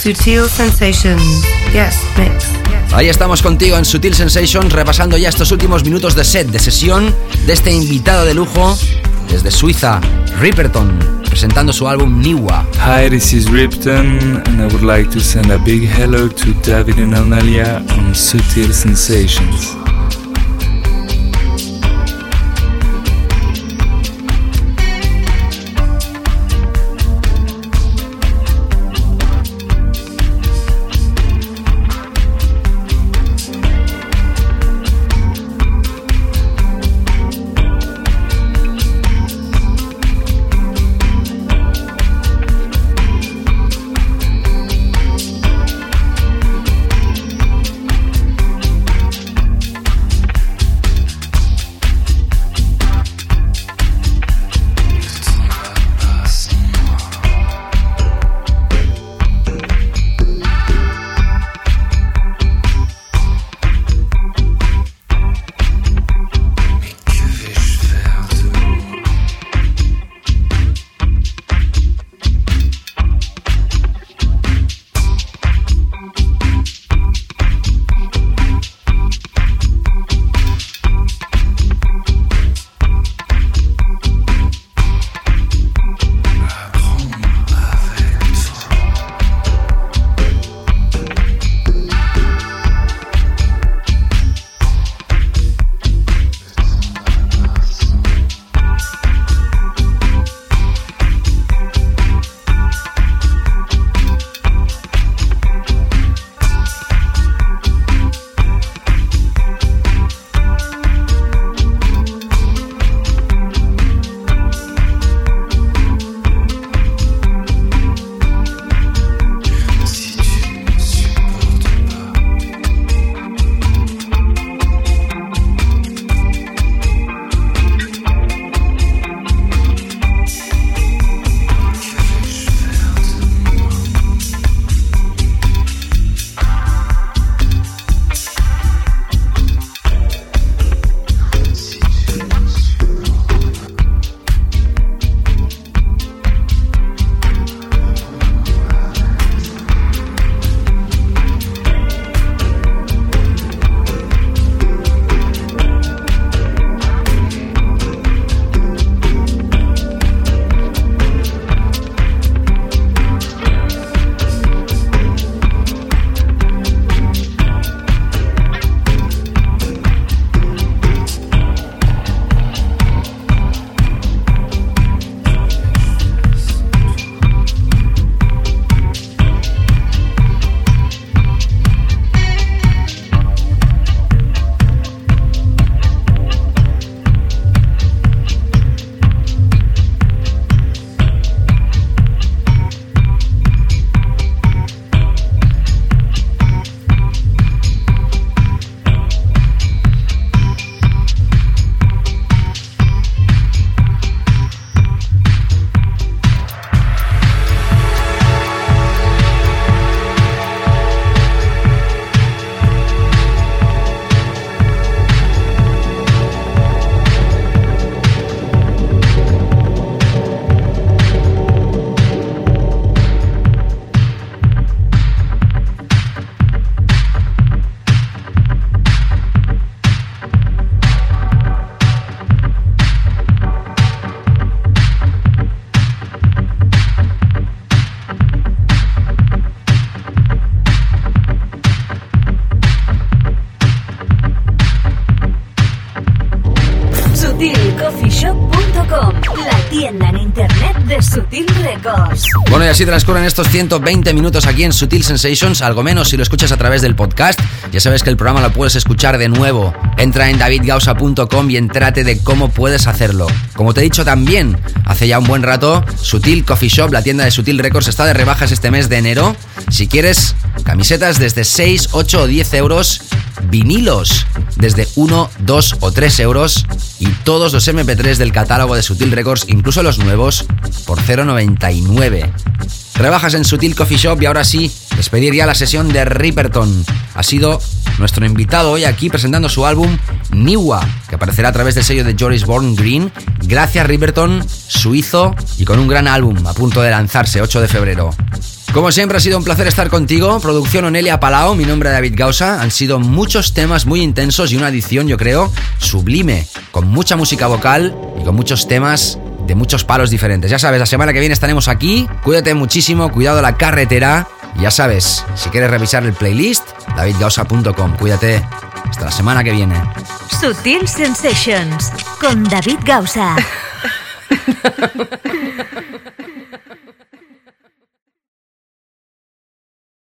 Sutil Sensations. Yes, mix. Ahí estamos contigo en Sutil Sensations, repasando ya estos últimos minutos de set, de sesión, de este invitado de lujo desde Suiza, Ripperton, presentando su álbum Niwa. Hi, this is Ripton, and I would like to send a big hello to David and Analia on Sutil Sensations. Así transcurren estos 120 minutos aquí en Sutil Sensations, algo menos si lo escuchas a través del podcast. Ya sabes que el programa lo puedes escuchar de nuevo. Entra en davidgausa.com y entrate de cómo puedes hacerlo. Como te he dicho también, hace ya un buen rato, Sutil Coffee Shop, la tienda de Sutil Records, está de rebajas este mes de enero. Si quieres camisetas desde 6, 8 o 10 euros, vinilos desde 1, 2 o 3 euros y todos los MP3 del catálogo de Sutil Records, incluso los nuevos, por 0,99. Rebajas en Sutil Coffee Shop y ahora sí, despedir ya la sesión de Ripperton. Ha sido nuestro invitado hoy aquí presentando su álbum Niwa, que aparecerá a través del sello de Joris Born Green. Gracias Ripperton, suizo y con un gran álbum a punto de lanzarse 8 de febrero. Como siempre ha sido un placer estar contigo. Producción Onelia Palao, mi nombre es David Gausa. Han sido muchos temas muy intensos y una edición, yo creo, sublime, con mucha música vocal y con muchos temas de muchos palos diferentes. Ya sabes, la semana que viene estaremos aquí. Cuídate muchísimo, cuidado la carretera. Y ya sabes, si quieres revisar el playlist, davidgausa.com. Cuídate. Hasta la semana que viene. Sutil Sensations con David Gausa.